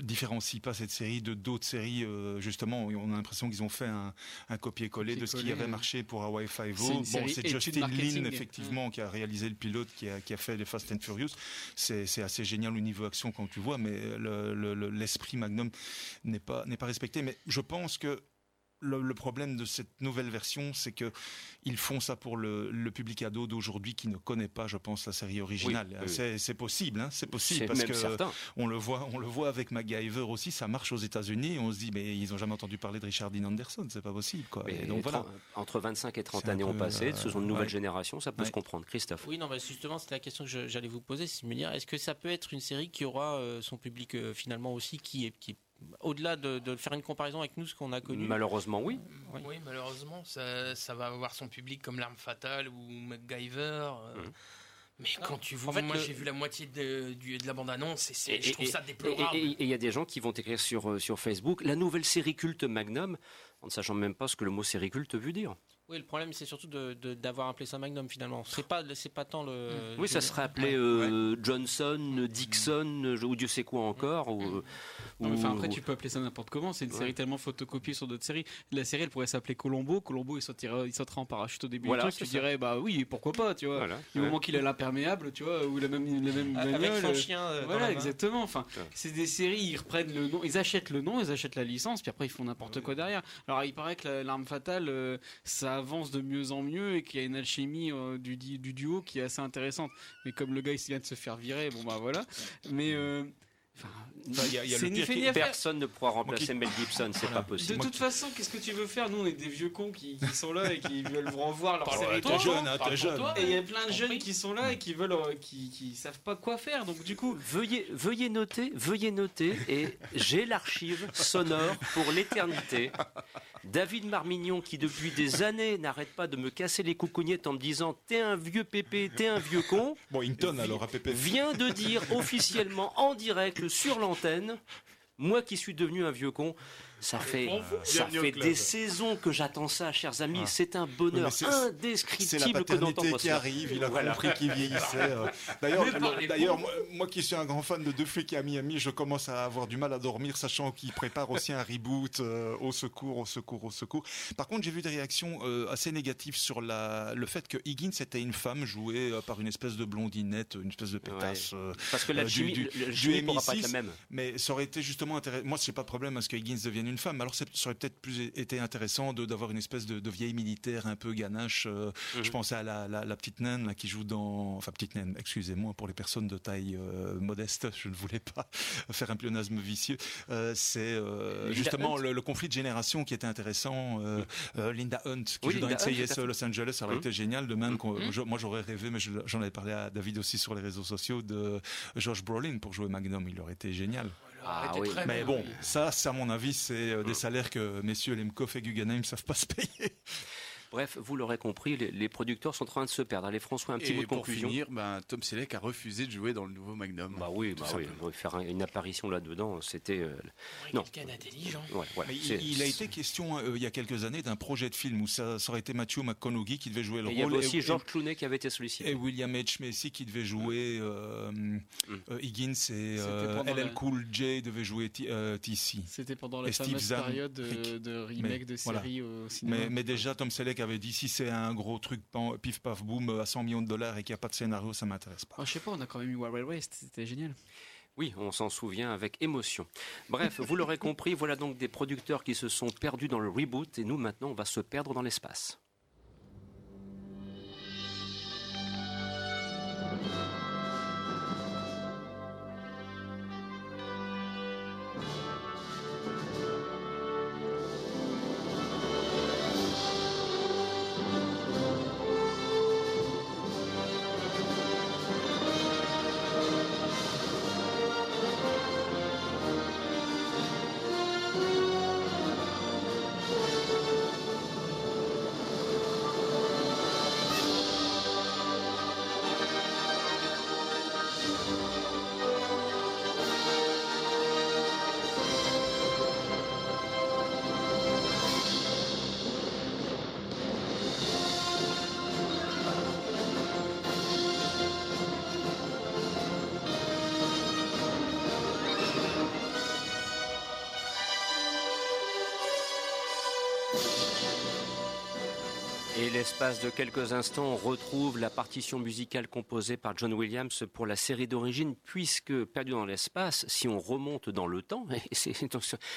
différencie pas cette série de d'autres séries. euh, justement, on a l'impression qu'ils ont fait un, un copier-coller de ce qui avait marché pour Hawaii Five-O. Bon, c'est Justin. Lin, effectivement, qui a réalisé le pilote, qui a, qui a fait les Fast and Furious. C'est c'est assez génial au niveau action quand tu vois, mais le- le- l'esprit Magnum n'est pas n'est pas respecté. Mais je pense que le, le problème de cette nouvelle version, c'est que ils font ça pour le, le public ado d'aujourd'hui qui ne connaît pas, je pense, la série originale. Oui, oui, oui. C'est possible, hein, c'est possible parce que certain. on le voit, on le voit avec MacGyver aussi, ça marche aux États-Unis. On se dit, mais ils ont jamais entendu parler de Richard Dean Anderson, c'est pas possible, quoi. Et donc voilà. Entre 25 et 30 C'est un années ont passé, euh, ce sont de nouvelles ouais. générations, ça peut Ouais. se comprendre. Christophe. Oui, non, justement, c'était la question que j'allais vous poser, c'est de me dire, est-ce que ça peut être une série qui aura euh, son public euh, finalement aussi, qui est, qui est- au-delà de, de faire une comparaison avec nous, ce qu'on a connu Malheureusement, oui. Oui. Oui, malheureusement, ça, ça va avoir son public comme l'arme fatale ou MacGyver. euh, Mhm. Mais quand tu vois, En fait, moi le- j'ai vu la moitié de, la bande-annonce et, c'est- Et- je trouve et- ça déplorable. et- et il y a des gens qui vont écrire sur, euh, sur Facebook la nouvelle série culte Magnum, en ne sachant même pas ce que le mot série culte veut dire. Oui, le problème, c'est surtout d'avoir appelé ça Magnum finalement. C'est pas, c'est pas tant le. Oui, ça serait appelé euh, Johnson, Dixon, ou Dieu sait quoi encore. Ou, Non, mais enfin, ou- après, tu peux appeler ça n'importe comment. C'est une Ouais. série tellement photocopiée sur d'autres séries. La série, elle pourrait s'appeler Colombo. Colombo, il sautera, il sautera en parachute au début Voilà, du truc. c'est Tu ça. dirais, bah oui, pourquoi pas, tu vois. Voilà. Du Ouais. moment qu'il a l'imperméable, tu vois, ou la même, la même Avec bagnole, son euh, chien. euh, Voilà, exactement. Enfin, Ouais. c'est des séries, ils reprennent le nom, ils achètent le nom, ils achètent la licence, puis après ils font n'importe quoi derrière. Alors il paraît que la- l'arme fatale, ça avance de mieux en mieux et qu'il y a une alchimie euh, du, duo qui est assez intéressante. Mais comme le gars il vient de se faire virer, bon bah voilà. Mais euh, enfin, il y a- y a c'est le pire qui-. Personne ne pourra remplacer Mel Gibson, c'est pas De possible. toute façon, qu'est-ce que tu veux faire? Nous, on est des vieux cons qui, qui sont là et qui veulent revoir leur Parle- série. t'es jeune, hein, t'es jeune. Et il y a plein de jeunes qui sont là et qui veulent, euh, qui, qui savent pas quoi faire. Donc du coup, Veuillez, veuillez noter, veuillez noter, et j'ai l'archive sonore pour l'éternité. David Marmignon, qui depuis des (laughs) années n'arrête pas de me casser les coucougnettes en me disant T'es un vieux pépé, t'es un vieux con, (laughs) Bon, Hinton alors, à PP. vient de (laughs) dire officiellement en direct sur l'antenne Moi qui suis devenu un vieux con, ça fait, ça des saisons que j'attends ça, chers amis. Ah. C'est un bonheur c'est- C'est la indescriptible que d'entendre qui arrive, il a Voilà. compris qu'il vieillissait. euh. (laughs) D'ailleurs, moi, moi qui suis un grand fan de Deux flics à Miami, je commence à avoir du mal à dormir, sachant qu'il prépare aussi un reboot euh, au secours, au secours, au secours. Par contre, j'ai vu des réactions euh, assez négatives sur la, le fait que Higgins était une femme jouée euh, par une espèce de blondinette, une espèce de pétasse. Parce que la du- du- le- le du chimie pourra pas être MI6, la même. Mais ça aurait été justement intéressant. Moi, j'ai pas de problème à ce que Higgins devienne une femme. Alors, ça aurait peut-être plus été intéressant d'avoir une espèce de, de vieille militaire un peu ganache. euh, Mhm. Je pensais à la, la- la petite naine là, qui joue dans. Enfin, petite naine, excusez-moi pour les personnes de taille euh, modeste. (laughs) Je ne voulais pas faire un pléonasme vicieux. Euh, c'est justement le, le conflit de génération qui était intéressant. Euh, Linda Hunt, qui Oui, joue dans Linda NCIS. Los Angeles, ça aurait Mhm. été génial. De même, Mhm. je- moi, j'aurais rêvé, mais je- j'en avais parlé à David aussi sur les réseaux sociaux, de Josh Brolin pour jouer Magnum. Il aurait été génial. Ah était oui. très Mais bien. bon, ça, c'est à mon avis, c'est euh, des Mm. salaires que messieurs Lemkoff et Guggenheim ne savent pas se payer. Bref, vous l'aurez compris, les, les producteurs sont en train de se perdre. Allez, François, un petit Et mot de pour conclusion. finir, ben, Tom Selleck a refusé de jouer dans le nouveau Magnum. Bah oui, bah oui, faire un- une apparition là-dedans, c'était. euh, Ouais, Non. Quelqu'un d'intelligent. ouais, voilà, il, il a été question euh, il y a quelques années d'un projet de film où ça, ça aurait été Matthew McConaughey qui devait jouer le Et il y rôle avait aussi et, George Clooney qui avait été sollicité. et William H. Macy qui devait jouer euh, euh, Higgins et euh, LL la- Cool J devait jouer euh, TC. c'était pendant la fameuse période de, remake de voilà. séries au cinéma. Mais, mais déjà, Tom Selleck avait dit si c'est un gros truc pan- pif paf boum à 100 millions de dollars et qu'il n'y a pas de scénario, ça m'intéresse pas. Oh, je sais pas, on a quand même eu Wild Wild West, c'était génial. Oui, on s'en souvient avec émotion. Bref, vous l'aurez compris, voilà donc des producteurs qui se sont perdus dans le reboot et nous maintenant on va se perdre dans l'espace. L'espace de quelques instants, on retrouve la partition musicale composée par John Williams pour la série d'origine, puisque Perdu dans l'espace, si on remonte dans le temps, (laughs) et c'est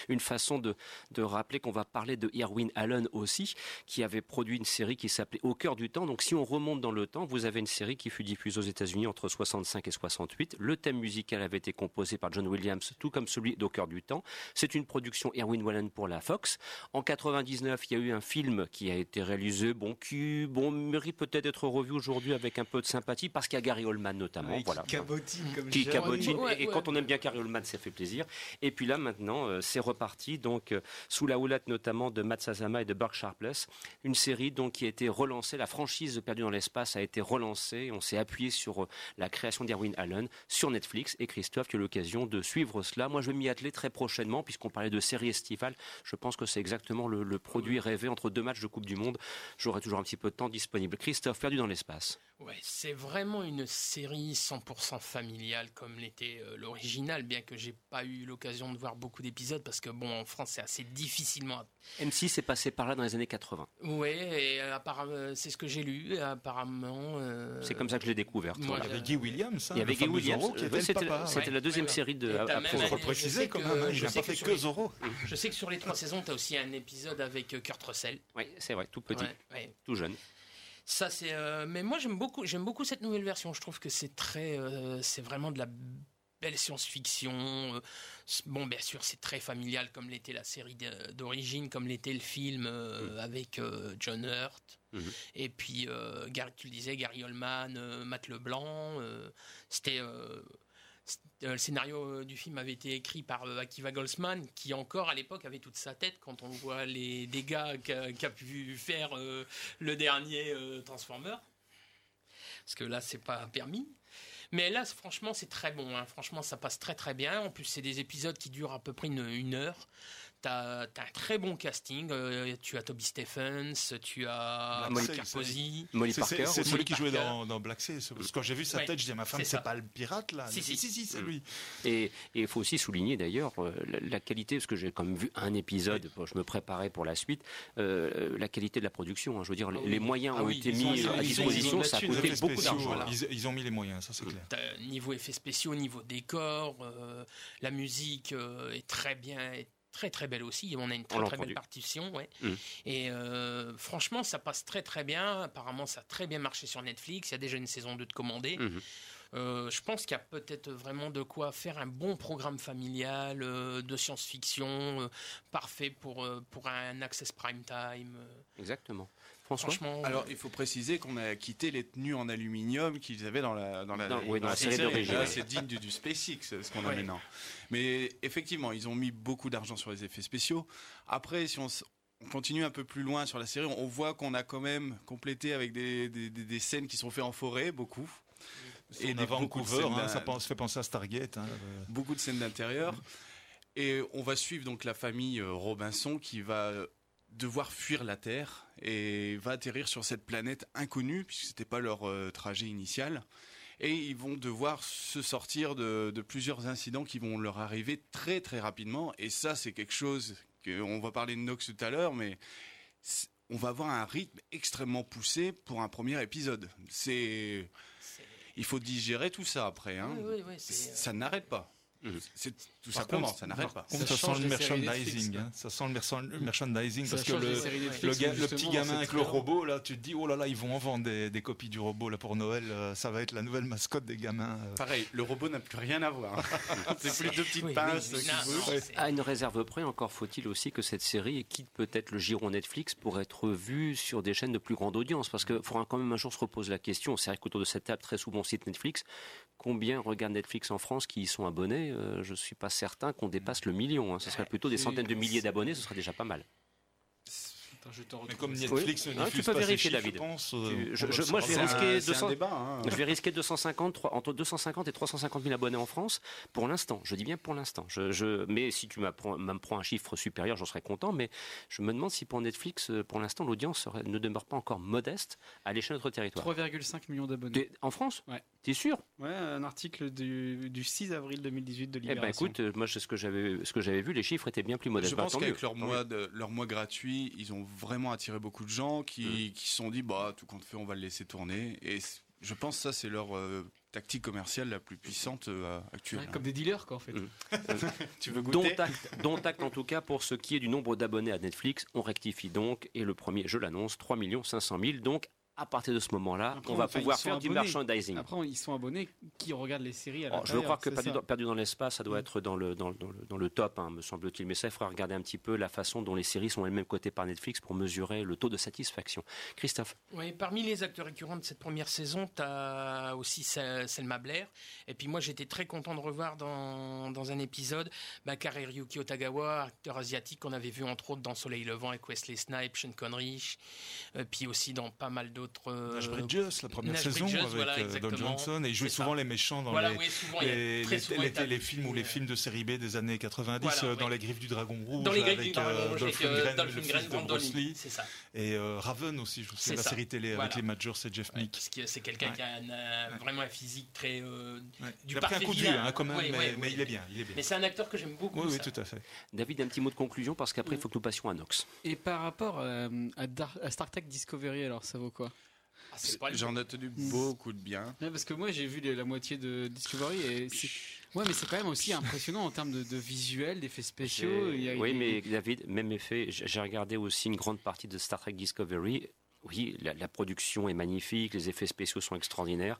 une façon de, de rappeler qu'on va parler de Irwin Allen aussi, qui avait produit une série qui s'appelait Au cœur du temps. Donc si on remonte dans le temps, vous avez une série qui fut diffusée aux États-Unis entre 65 et 68. Le thème musical avait été composé par John Williams, tout comme celui d'Au cœur du temps. C'est une production Irwin Allen pour la Fox. En 99, il y a eu un film qui a été réalisé, bon, qui bon, mérite peut-être d'être revu aujourd'hui avec un peu de sympathie, parce qu'il y a Gary Oldman notamment. voilà. cabotine comme Qui cabotine. Ouais, et, et ouais. quand on aime bien Gary Oldman, ça fait plaisir. Et puis là, maintenant, euh, c'est reparti, donc, euh, sous la houlette notamment de Matt Sazama et de Burke Sharpless. Une série, donc, qui a été relancée. La franchise de Perdu dans l'espace a été relancée. On s'est appuyé sur euh, la création d'Irwin Allen sur Netflix. Et Christophe, tu as l'occasion de suivre cela. Moi, je vais m'y atteler très prochainement, puisqu'on parlait de série estivale. Je pense que c'est exactement le, le produit rêvé entre deux matchs de Coupe du Monde. J'aurai aurait toujours un petit peu de temps disponible. Christophe, perdu dans l'espace. Ouais, c'est vraiment une série 100% familiale comme l'était euh, l'original, bien que j'ai pas eu l'occasion de voir beaucoup d'épisodes parce que bon, en France c'est assez difficilement. M6 est passé par là dans les années 80. Ouais, et euh, apparemment euh, c'est ce que j'ai lu. Apparemment, euh, C'est comme ça que je l'ai découverte. Moi, Il y avait Guy Williams. hein, Il y avait Guy Williams. C'était ouais. la deuxième Ouais, série de. Après- même Faut quand que- même, hein, je il n'a pas fait sur que les- Zorro. Je sais que sur les trois saisons, tu as aussi un épisode avec Kurt Russell. Oui, c'est vrai, tout petit, Ouais, ouais. tout jeune. Ça c'est. euh, mais moi j'aime beaucoup, j'aime beaucoup cette nouvelle version. Je trouve que c'est très, euh, c'est vraiment de la belle science-fiction. Euh, Bon, bien sûr, c'est très familial comme l'était la série d'origine, comme l'était le film euh, avec euh, John Hurt. Mhm. Et puis, euh, Gary, tu le disais, Gary Oldman, Matt Leblanc. C'était. Euh, le scénario euh, du film avait été écrit par euh, Akiva Goldsman, qui encore à l'époque avait toute sa tête quand on voit les dégâts qu'a pu faire le dernier Transformer. Parce que là, c'est pas permis. Mais là, franchement, c'est très bon. hein. Franchement, ça passe très très bien. En plus, c'est des épisodes qui durent à peu près une heure. T'as as un très bon casting. Euh, tu as Toby Stephens, tu as Black Monica Sails, Posi. Molly Parker. C'est celui qui jouait dans, dans Black. Parce que quand j'ai vu sa Ouais, tête, je dis à ma femme, c'est pas le pirate là Si, si. si, si, c'est Mm. lui. Et il faut aussi souligner d'ailleurs euh, la, la qualité, parce que j'ai quand même vu un épisode, bon, je me préparais pour la suite, euh, la qualité de la production. hein. je veux dire, Ah les- oui. moyens Ah ont oui, été mis à disposition, ils ont ça a coûté beaucoup d'argent. ils, ont mis les moyens, ça c'est clair. Niveau effets spéciaux, niveau décor, la musique est très bien, très très belle aussi. On a une très très belle partition, ouais. Mm. Et euh, franchement, ça passe très très bien. Apparemment, ça a très bien marché sur Netflix. Il y a déjà une saison 2 de commandée. Mhm. Euh, je pense qu'il y a peut-être vraiment de quoi faire un bon programme familial euh, de science-fiction euh, parfait pour euh, pour un access prime time. Euh, Exactement. François Franchement, Alors, il faut préciser qu'on a quitté les tenues en aluminium qu'ils avaient dans la, dans la, Dans- oui, dans la série d'origine. Là, ouais. c'est digne du, du SpaceX, ce qu'on a Ouais. maintenant. Mais effectivement, ils ont mis beaucoup d'argent sur les effets spéciaux. Après, si on, continue un peu plus loin sur la série, on voit qu'on a quand même complété avec des, des- des- des scènes qui sont faites en forêt, beaucoup. Et des- de Vancouver, hein, ça pense- fait penser à Stargate. hein, euh. beaucoup de scènes d'intérieur. Et on va suivre donc la famille euh, Robinson qui va euh, devoir fuir la Terre et va atterrir sur cette planète inconnue puisque c'était pas leur trajet initial. Et ils vont devoir se sortir de, de plusieurs incidents qui vont leur arriver très très rapidement. Et ça, c'est quelque chose que on va parler de Nox tout à l'heure, mais on va avoir un rythme extrêmement poussé pour un premier épisode. C'est- il faut digérer tout ça après. Hein. Oui, oui, oui, c'est- Ça n'arrête pas. Mhm. C'est tout Par simplement, contre, ça n'arrête pas. contre, Ça sent le séries merchandising. Hein. Ça sent le merchan- le merchandising Ça parce que le, petit gamin avec le robot, là, tu te dis, oh là là, ils vont en vendre des, des copies du robot là pour Noël. euh, Ça va être la nouvelle mascotte des gamins. euh. Pareil, le robot n'a plus rien à voir. (laughs) c'est plus deux petites Oui, pinces oui, non, À une réserve près, encore faut-il aussi que cette série quitte peut-être le giron Netflix pour être vue sur des chaînes de plus grande audience. Parce qu'il faudra quand même un jour se repose la question. C'est vrai qu'autour de cette table, très souvent on cite Netflix. Combien regardent Netflix en France qui y sont abonnés Euh, Je ne suis pas certain qu'on dépasse le million. hein. Ce serait plutôt des centaines de milliers d'abonnés, ce serait déjà pas mal. Attends, je te Mais comme. Netflix ne Ah, tu peux pas vérifier, chiffres, David. je pense. Tu- euh, je- je- moi, je vais risquer un, c'est 200 un débat. hein. (laughs) Je vais risquer 250, trois- entre 250 et 350 000 abonnés en France pour l'instant. Je dis bien pour l'instant. Je, je- mais si tu m'apprends- me prends un chiffre supérieur, j'en serais content. Mais je me demande si pour Netflix, euh, pour l'instant, l'audience ne demeure pas encore modeste à l'échelle de notre territoire. 3,5 millions d'abonnés. En France? Ouais. T'es sûr? Ouais, un article du, du 6 avril 2018 de Eh Libération. ben écoute, euh, moi, ce que j'avais, vu, les chiffres étaient bien plus modestes. Je Bah, pense tant qu'avec leur tant mois, de, leur mois gratuit, ils ont vraiment attiré beaucoup de gens qui qui se sont dit bah tout compte fait, on va le laisser tourner. Et je pense que ça c'est leur euh, tactique commerciale la plus puissante euh, actuelle. Ouais, comme des dealers, quoi, en fait. Mm. (laughs) Tu veux Dont goûter acte, dont acte, en tout cas pour ce qui est du nombre d'abonnés à Netflix, on rectifie donc et le premier, je l'annonce, 3 500 000. Donc à partir de ce moment-là, on va enfin, pouvoir faire du merchandising. Après, ils sont abonnés qui regardent les séries à l'intérieur. je veux croire que perdu dans, Perdu dans l'espace, ça doit Mm. être dans le, dans, le- dans le, dans le top, hein, me semble-t-il. Mais ça, il faudra regarder un petit peu la façon dont les séries sont elles-mêmes cotées par Netflix pour mesurer le taux de satisfaction. Christophe Ouais, parmi les acteurs récurrents de cette première saison, tu as aussi Sel- Selma Blair. Et puis moi, j'étais très content de revoir dans, dans un épisode bah, Kareryuki Otagawa, acteur asiatique qu'on avait vu entre autres dans Soleil Levant avec Wesley Snipes, Sean Connery, euh, puis aussi dans pas mal d'autres l'autre. euh, Nash Bridges, la première Nash saison Bridges, avec voilà, euh, Don. Johnson et il jouait souvent ça. les méchants dans Voilà, les, oui, souvent, téléfilms ou les films de série B des années 90 Voilà, euh, dans oui. les griffes du dragon rouge Dans les griffes avec du Dragon Rouge, Dolph avec, euh, Lundgren, Dolph de Bruce Lee, ça. et euh, Raven aussi je sais C'est la ça. série télé avec les Majors et Jeff Ouais, Nick c'est quelqu'un Ouais. qui a euh, vraiment un physique très. du pris un parfait coup de hein, quand même mais, il est bien il est bien Mais c'est un acteur que j'aime beaucoup. oui tout à fait David, un petit mot de conclusion parce qu'après, il faut que nous passions à Nox. Et par rapport à Star Trek Discovery, alors ça vaut quoi Ah, J'en ai entendu beaucoup de bien. Ouais, Parce que moi j'ai vu les- la moitié de Discovery et c'est... Ouais, mais c'est quand même aussi impressionnant en termes de, de visuel, d'effets spéciaux. il y a- Oui, mais David, même effet, j'ai regardé aussi une grande partie de Star Trek Discovery. Oui, la, la production est magnifique, les effets spéciaux sont extraordinaires.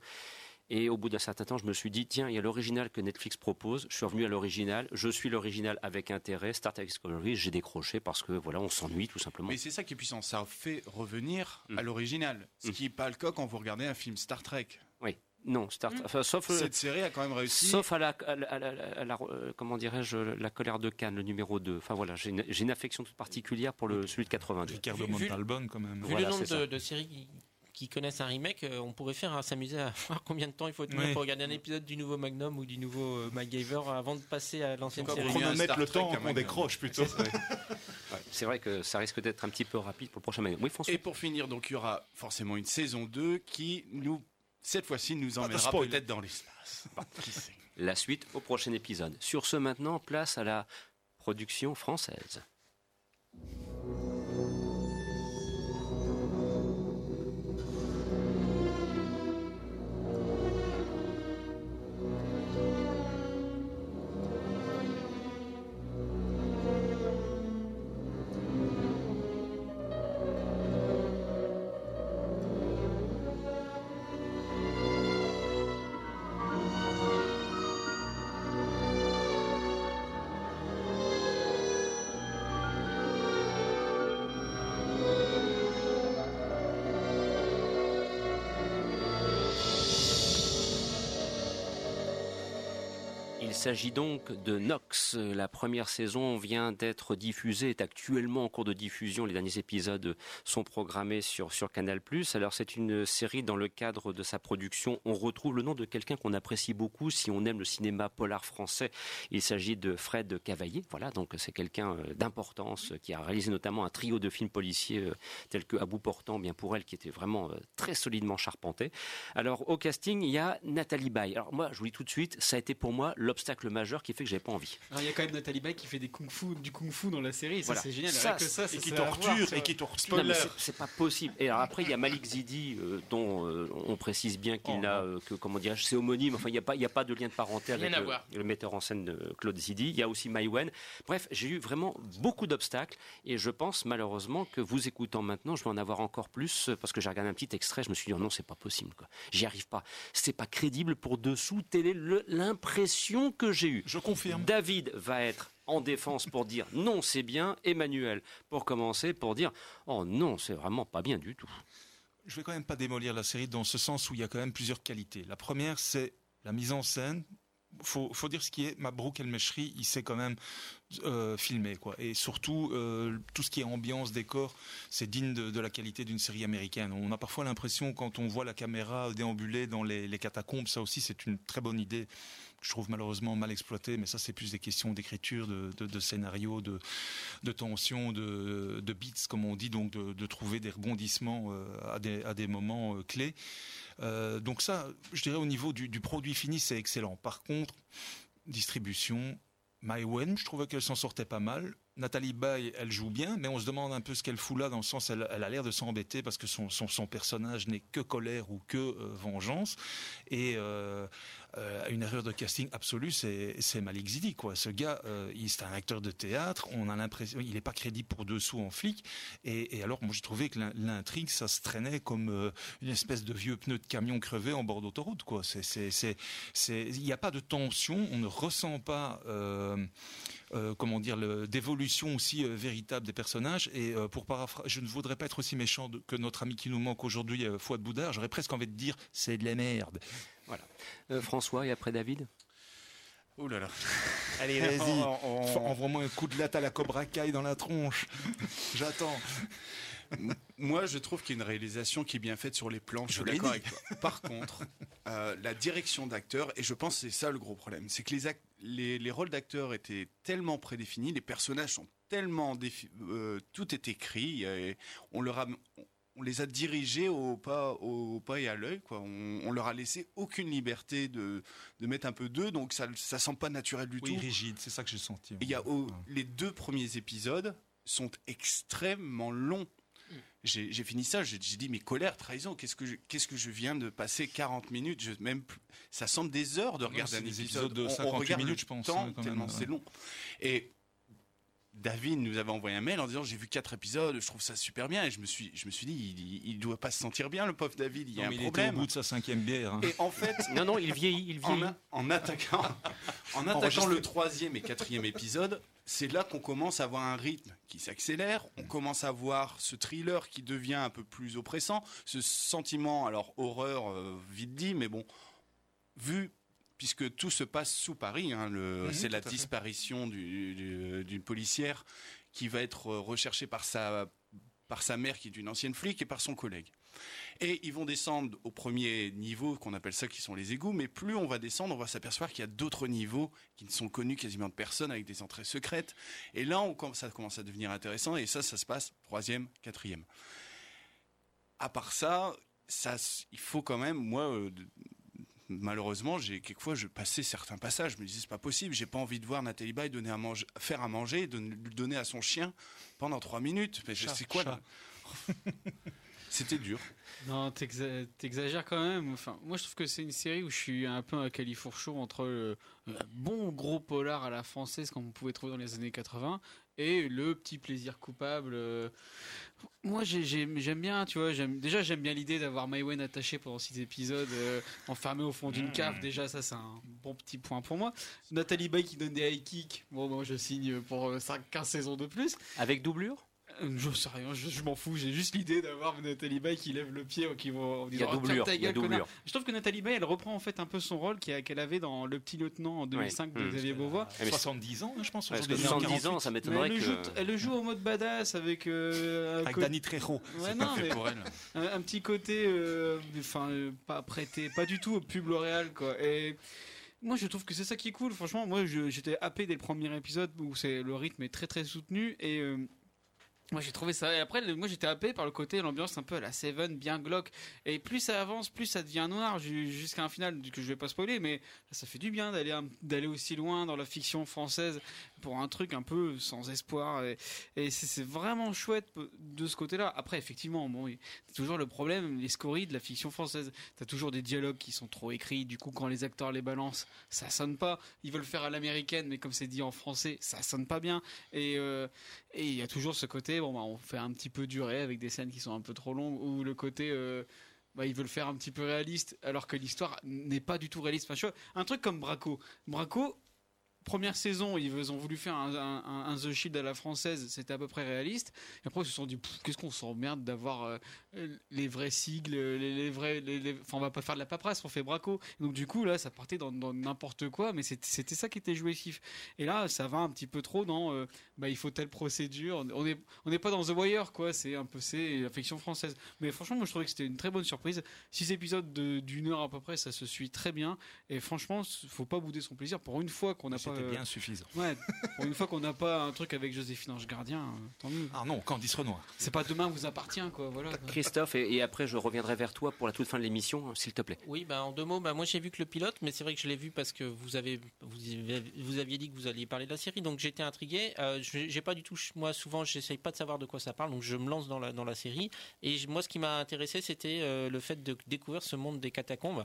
Et au bout d'un certain temps, je me suis dit, tiens, il y a l'original que Netflix propose. Je suis revenu à l'original. Je suis l'original avec intérêt. Star Trek Discovery, j'ai décroché parce que voilà, on s'ennuie tout simplement. Mais c'est ça qui est puissant, ça fait revenir Mm. à l'original. Ce Mm. qui n'est pas le cas quand vous regardez un film Star Trek. Oui, non, Star enfin, sauf euh, Cette série a quand même réussi. Sauf à la, à la- à la- à la- euh, comment dirais-je, la colère de Cannes, le numéro 2. Enfin voilà, j'ai une, j'ai une affection toute particulière pour le, celui de 82. Ricardo Montalbon quand même Vu Voilà, le nombre de, de séries qui, connaissent un remake, euh, on pourrait faire à s'amuser à (laughs) voir combien de temps il faut tenir Oui. pour regarder un épisode du nouveau Magnum ou du nouveau euh, MacGyver avant de passer à l'ancienne série. chrono- chronomètre le temps qu'on décroche plutôt C'est vrai que ça risque d'être un petit peu rapide pour le prochain Magnum. Oui, François Et pour finir, donc il y aura forcément une saison 2 qui nous, cette fois-ci, nous emmènera peut-être dans l'espace. (laughs) La suite au prochain épisode. Sur ce maintenant, place à la production française. S'agit donc de Nox. La première saison vient d'être diffusée, est actuellement en cours de diffusion. Les derniers épisodes sont programmés sur, sur Canal+. Alors c'est une série dans le cadre de sa production. On retrouve le nom de quelqu'un qu'on apprécie beaucoup si on aime le cinéma polar français. Il s'agit de Fred Cavaillé. Voilà, donc c'est quelqu'un euh, d'importance qui a réalisé notamment un trio de films policiers euh, tels que À bout portant, bien pour elle, qui était vraiment euh, très solidement charpenté. Alors au casting, il y a Nathalie Baye. Alors moi, je vous dis tout de suite, ça a été pour moi l'obstacle majeur qui fait que j'avais pas envie. Il y a quand même Nathalie Baye qui fait des kung-fu, du kung-fu dans la série. et Ça, Voilà. c'est génial. Ça, que ça, ça et qui voir, torture et qui torture c'est- c'est pas possible. Et alors après, il y a Malik Zidi, euh, dont euh, on précise bien qu'il Oh, n'a euh, que comment dire, c'est homonyme. Enfin, il n'y a pas, il y a pas de lien de parenté Rien avec à le, voir. le metteur en scène de Claude Zidi. Il y a aussi Maïwen. Bref, j'ai eu vraiment beaucoup d'obstacles et je pense malheureusement que vous écoutant maintenant, je vais en avoir encore plus parce que j'ai regardé un petit extrait. Je me suis dit oh non, c'est pas possible. quoi. J'y arrive pas. C'est pas crédible pour dessous. Telle est l'impression que j'ai eue. je confirme David va être en défense pour dire non, c'est bien. Emmanuel, pour commencer, pour dire oh non, c'est vraiment pas bien du tout. je vais quand même pas démolir la série dans ce sens où il y a quand même plusieurs qualités. La première, c'est la mise en scène. Faut, faut dire ce qui est. Mabrouk El Meshri, il sait quand même euh, filmer, quoi. Et surtout, euh, tout ce qui est ambiance, décor, c'est digne de, de la qualité d'une série américaine. On a parfois l'impression, quand on voit la caméra déambuler dans les, les catacombes, ça aussi, c'est une très bonne idée. Je trouve malheureusement mal exploitée, mais ça, c'est plus des questions d'écriture, de, de, scénario, de, tension, de, beats, comme on dit, donc de, trouver des rebondissements euh, à, des, moments euh, clés. Euh, donc ça, je dirais au niveau du, du produit fini, c'est excellent. Par contre, distribution, Maïwen, je trouvais qu'elle s'en sortait pas mal. Nathalie Baye, elle joue bien, mais on se demande un peu ce qu'elle fout là, dans le sens, elle, elle a l'air de s'embêter parce que son, son, son personnage n'est que colère ou que euh, vengeance. Et euh, euh, une erreur de casting absolue, c'est Malik Zidi, quoi. Ce gars, c'est un acteur de théâtre. On a l'impression, il n'est pas crédible pour dessous en flic. Et, alors, moi, j'ai trouvé que l'in- l'intrigue, ça se traînait comme une espèce de vieux pneu de camion crevé en bord d'autoroute, quoi. Il n'y a pas de tension. On ne ressent pas. Euh, comment dire, d'évolution aussi euh, véritable des personnages. Et euh, pour paraphraser, je ne voudrais pas être aussi méchant de- que notre ami qui nous manque aujourd'hui, euh, Fouad Boudard. J'aurais presque envie de dire, c'est de la merde. Euh, François et après David? Oh là là. (laughs) Allez, vas-y. Envoie-moi un coup de latte à la Cobra Kai dans la tronche. (laughs) J'attends. Moi, je trouve qu'il y a une réalisation qui est bien faite sur les plans. Je suis d'accord avec toi. Par contre, euh, la direction d'acteurs, et je pense que c'est ça le gros problème, c'est que les, les, les, rôles d'acteurs étaient tellement prédéfinis, les personnages sont tellement euh, tout est écrit, et on leur a, on les a dirigés au pas, au pas et à l'œil. Quoi. On, leur a laissé aucune liberté de, de mettre un peu d'eux, donc ça, ça sent pas naturel du oui, tout. rigide, c'est ça que j'ai senti. Il y a les deux premiers épisodes sont extrêmement longs. J'ai fini ça, j'ai dit mais colère, trahison, qu'est-ce que je, qu'est-ce que je viens de passer 40 minutes, je, même ça semble des heures de regarder un épisode. de 58 minutes, je pense, temps, tellement c'est long. Et David nous avait envoyé un mail en disant j'ai vu quatre épisodes, je trouve ça super bien et je me suis je me suis dit il, il doit pas se sentir bien le pauvre David, il y a un il problème. Était au bout de sa cinquième bière. Hein. Et en fait (laughs) non non il vieillit, il vieillit. En, attaquant en attaquant (laughs) le troisième et quatrième épisode, c'est là qu'on commence à avoir un rythme qui s'accélère, on commence à voir ce thriller qui devient un peu plus oppressant, ce sentiment alors horreur euh, vite dit mais bon vu puisque tout se passe sous Paris. Hein, mhm, c'est la disparition d'une policière qui va être recherchée par sa, par sa mère, qui est une ancienne flic, et par son collègue. Et ils vont descendre au premier niveau, qu'on appelle ça, qui sont les égouts, mais plus on va descendre, on va s'apercevoir qu'il y a d'autres niveaux qui ne sont connus quasiment de personne, avec des entrées secrètes. Et là, on, ça commence à devenir intéressant, et ça, ça se passe troisième, quatrième. À part ça, ça, il faut quand même, moi, euh, malheureusement, j'ai quelquefois je passais certains passages, je me disais c'est pas possible, j'ai pas envie de voir Nathalie Baye donner à manger, faire à manger, de lui donner à son chien pendant trois minutes. Mais je sais quoi (laughs) C'était dur. Non, t'exagères quand même. Enfin, moi, je trouve que c'est une série où je suis un peu un califourchon entre le, bon gros polar à la française qu'on pouvait trouver dans les années 80 et le petit plaisir coupable. Euh, moi, j'aime bien, tu vois. Déjà, j'aime bien l'idée d'avoir Maïwen attaché pendant six épisodes, euh, enfermé au fond d'une mmh. cave. Déjà, ça, c'est un bon petit point pour moi. Nathalie Baye qui donne des high kicks. Bon, moi, je signe pour 5, euh, 15 saisons de plus. Avec doublure? Je sais rien, je, m'en fous. J'ai juste l'idée d'avoir Nathalie Baye qui lève le pied qui en disant oh, doublure, ta gueule, Je trouve que Nathalie Baye, elle reprend en fait un peu son rôle qu'elle avait dans Le Petit Lieutenant en 2005 de mmh. Xavier Beauvois. 70 ans, hein, je pense. Parce que 70 ans, ça m'étonnerait que. Elle, joue, elle le joue en mode badass avec. Euh, avec Danny Trejo. Ouais, non, mais pour elle. Un, petit côté, euh, enfin, pas prêté, pas du tout au pub L'Oréal, quoi. Et moi je trouve que c'est ça qui est cool franchement moi j'étais happé dès le premier épisode où c'est le rythme est très très soutenu et moi j'ai trouvé ça. Et après moi j'étais happé par le côté l'ambiance un peu à la Seven bien glauque. Et plus ça avance plus ça devient noir jusqu'à un final que je vais pas spoiler mais ça fait du bien d'aller d'aller aussi loin dans la fiction française pour un truc un peu sans espoir et, c'est vraiment chouette de ce côté-là. Après effectivement bon c'est toujours le problème les scories de la fiction française. T'as toujours des dialogues qui sont trop écrits. Du coup quand les acteurs les balancent ça sonne pas. Ils veulent faire à l'américaine mais comme c'est dit en français ça sonne pas bien. Et euh, il y a toujours ce côté bon bah, on fait un petit peu durer avec des scènes qui sont un peu trop longues ou le côté euh, bah, ils veulent faire un petit peu réaliste alors que l'histoire n'est pas du tout réaliste. Un truc comme Braco. Braco, première saison, ils ont voulu faire un, The Shield à la française, c'était à peu près réaliste. Et après, ils se sont dit, qu'est-ce qu'on s'emmerde d'avoir euh, les vrais sigles, les, vrais. Les, Enfin, on va pas faire de la paperasse, on fait braco. Donc, du coup, là, ça partait dans n'importe quoi, mais c'était ça qui était jouissif. Et là, ça va un petit peu trop dans, euh, bah, il faut telle procédure. On n'est on est pas dans The Wire, quoi. C'est un peu, c'est la fiction française. Mais franchement, moi, je trouvais que c'était une très bonne surprise. Six épisodes d'une heure à peu près, ça se suit très bien. Et franchement, faut pas bouder son plaisir. Pour une fois qu'on n'a pas c'était bien suffisant. Ouais, pour une fois qu'on n'a pas un truc avec Joséphine Ange Gardien, euh, tant mieux. Ah non, Candice Renoir. C'est pas demain vous appartient, quoi. Voilà. Christophe, et, après je reviendrai vers toi pour la toute fin de l'émission, hein, s'il te plaît. Oui, bah, en deux mots, bah, moi j'ai vu que le pilote, mais c'est vrai que je l'ai vu parce que vous, avez, vous, aviez dit que vous alliez parler de la série, donc j'étais intrigué. Euh, j'ai pas du tout, moi souvent, j'essaye pas de savoir de quoi ça parle, donc je me lance dans la, dans la série. Et moi, ce qui m'a intéressé, c'était euh, le fait de découvrir ce monde des catacombes.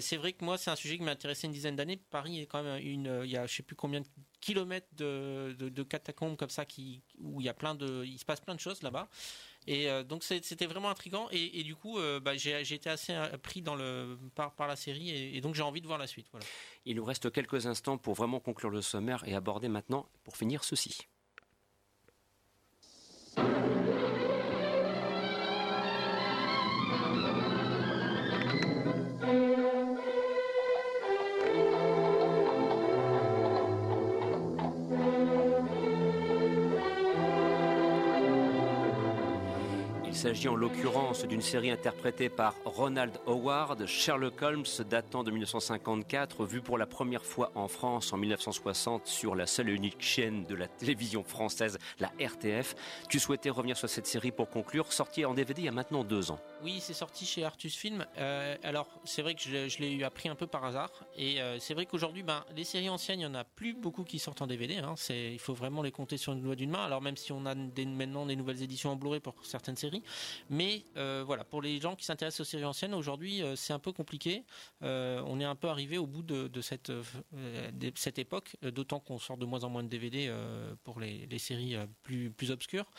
c'est vrai que moi, c'est un sujet qui m'a intéressé une dizaine d'années. Paris est quand même une, il y a je sais plus combien de kilomètres de, catacombes comme ça qui, où il y a plein de, il se passe plein de choses là-bas. Et euh, donc c'était vraiment intrigant et, du coup euh, bah, j'ai été assez pris dans le, par, par la série et, donc j'ai envie de voir la suite. Voilà. Il nous reste quelques instants pour vraiment conclure le sommaire et aborder maintenant, pour finir, ceci. S'agit en l'occurrence d'une série interprétée par Ronald Howard, Sherlock Holmes datant de 1954, vue pour la première fois en France en 1960 sur la seule et unique chaîne de la télévision française, la RTF. Tu souhaitais revenir sur cette série pour conclure, sortie en DVD il y a maintenant deux ans. Oui, c'est sorti chez Artus Film. Euh, alors, c'est vrai que je, l'ai eu appris un peu par hasard. Et euh, c'est vrai qu'aujourd'hui, ben, les séries anciennes, il n'y en a plus beaucoup qui sortent en DVD. Hein. il faut vraiment les compter sur une doigt d'une main. Alors, même si on a maintenant des nouvelles éditions en Blu-ray pour certaines séries. Mais euh, voilà, pour les gens qui s'intéressent aux séries anciennes, aujourd'hui, c'est un peu compliqué. on est un peu arrivé au bout de, cette, cette époque, d'autant qu'on sort de moins en moins de DVD pour les, séries plus, plus obscures.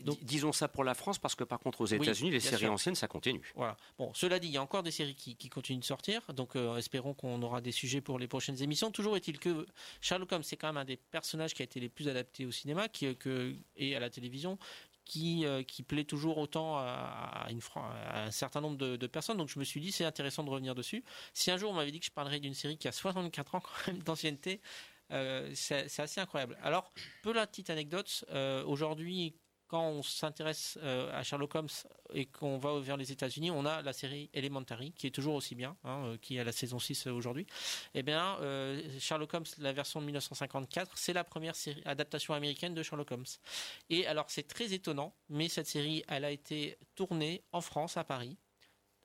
Donc, disons ça pour la France, parce que par contre, aux États-Unis, les séries anciennes, ça continue. Voilà. Bon, cela dit, il y a encore des séries qui, continuent de sortir, donc euh, espérons qu'on aura des sujets pour les prochaines émissions. Toujours est-il que Sherlock Holmes, c'est quand même un des personnages qui a été les plus adaptés au cinéma qui, que, et à la télévision. Qui, euh, qui plaît toujours autant à, un certain nombre de, personnes. Donc je me suis dit, c'est intéressant de revenir dessus. Si un jour on m'avait dit que je parlerais d'une série qui a 64 ans (laughs) quand même d'ancienneté, euh, c'est assez incroyable. Alors, peu la petite anecdote, aujourd'hui, quand on s'intéresse euh, à Sherlock Holmes et qu'on va vers les États-Unis, on a la série Elementary qui est toujours aussi bien, hein, euh, qui est la saison 6 euh, aujourd'hui. Eh bien, Sherlock Holmes, la version de 1954, c'est la première adaptation américaine de Sherlock Holmes. Et alors, c'est très étonnant, mais cette série, elle a été tournée en France, à Paris,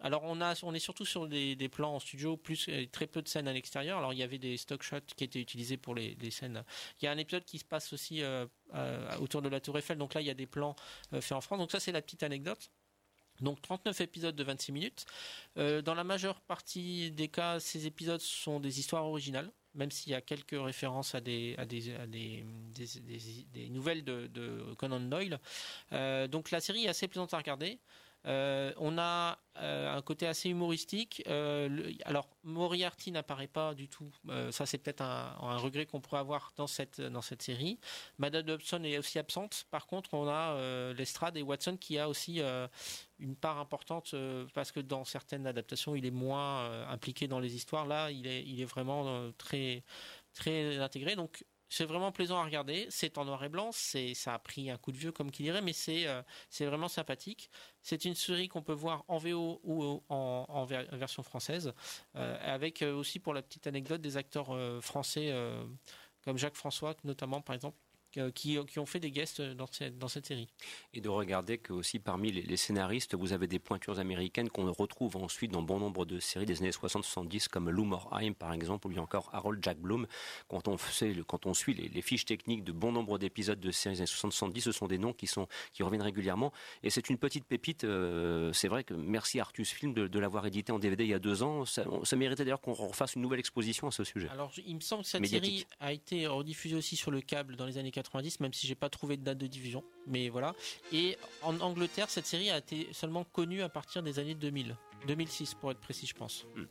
alors on est surtout sur des, plans en studio, plus euh, très peu de scènes à l'extérieur. Alors il y avait des stock shots qui étaient utilisés pour les, scènes. Il y a un épisode qui se passe aussi euh, autour de la Tour Eiffel. Donc là il y a des plans euh, faits en France. Donc ça c'est la petite anecdote. Donc 39 épisodes de 26 minutes. dans la majeure partie des cas, ces épisodes sont des histoires originales même s'il y a quelques références à des, nouvelles de, Conan Doyle. donc la série est assez plaisante à regarder. Euh, on a euh, un côté assez humoristique. Euh, alors Moriarty n'apparaît pas du tout. ça c'est peut-être un, regret qu'on pourrait avoir dans cette dans cette série. Madame Dobson est aussi absente. Par contre, on a Lestrade et Watson qui a aussi une part importante parce que dans certaines adaptations, il est moins impliqué dans les histoires. Là, il est il est vraiment très très intégré. Donc c'est vraiment plaisant à regarder. C'est en noir et blanc. C'est, ça a pris un coup de vieux comme qu'il dirait, mais c'est, euh, c'est vraiment sympathique. C'est une série qu'on peut voir en VO ou en, version française, euh, avec euh, aussi pour la petite anecdote des acteurs français comme Jacques François, notamment par exemple, euh, qui, ont fait des guests dans cette, dans cette série. Et de regarder que aussi parmi les, scénaristes, vous avez des pointures américaines qu'on retrouve ensuite dans bon nombre de séries des années 60-70 comme Lou Morheim par exemple, ou bien encore Harold Jack Bloom. Quand on, sait, quand on suit les, fiches techniques de bon nombre d'épisodes de séries des années 60-70, ce sont des noms qui, sont, qui reviennent régulièrement. Et c'est une petite pépite. Euh, c'est vrai que merci Artus Film de, l'avoir édité en DVD il y a deux ans. Ça, ça méritait d'ailleurs qu'on refasse une nouvelle exposition à ce sujet. Alors il me semble que cette série a été rediffusée aussi sur le câble dans les années 80 même si j'ai pas trouvé de date de diffusion. Mais voilà. Et en Angleterre, cette série a été seulement connue à partir des années 2000. 2006 pour être précis, je pense. Hmm.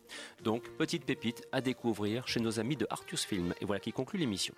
Donc, petite pépite à découvrir chez nos amis de Artus Film. Et voilà qui conclut l'émission.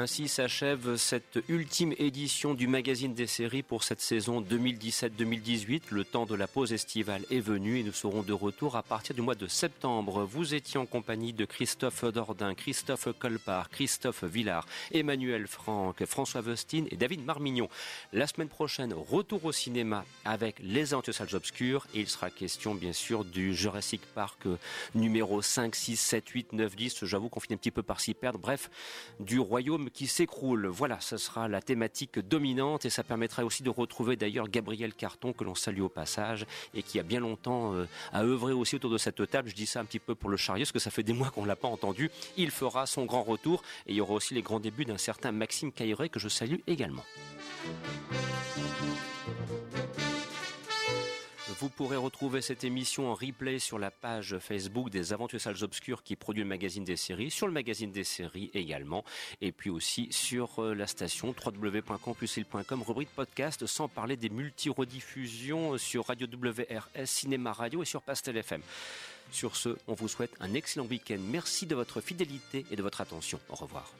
Ainsi s'achève cette ultime édition du magazine des séries pour cette saison 2017-2018. Le temps de la pause estivale est venu et nous serons de retour à partir du mois de septembre. Vous étiez en compagnie de Christophe Dordain, Christophe Colpart, Christophe Villard, Emmanuel Franck, François Vestine et David Marmignon. La semaine prochaine, retour au cinéma avec Les Salles Obscures il sera question bien sûr du Jurassic Park numéro 5, 6, 7, 8, 9, 10. J'avoue qu'on finit un petit peu par s'y perdre. Bref, du royaume qui s'écroule. Voilà, ce sera la thématique dominante et ça permettra aussi de retrouver d'ailleurs Gabriel Carton que l'on salue au passage et qui a bien longtemps euh, a œuvré aussi autour de cette table. Je dis ça un petit peu pour le chariot parce que ça fait des mois qu'on l'a pas entendu. Il fera son grand retour et il y aura aussi les grands débuts d'un certain Maxime Cailleret que je salue également. Vous pourrez retrouver cette émission en replay sur la page Facebook des Aventures Salles Obscures qui produit le magazine des séries, sur le magazine des séries également, et puis aussi sur euh, la station www.campusil.com, rubrique podcast, sans parler des multi-rediffusions sur Radio WRS, Cinéma Radio et sur Pastel FM. Sur ce, on vous souhaite un excellent week-end. Merci de votre fidélité et de votre attention. Au revoir.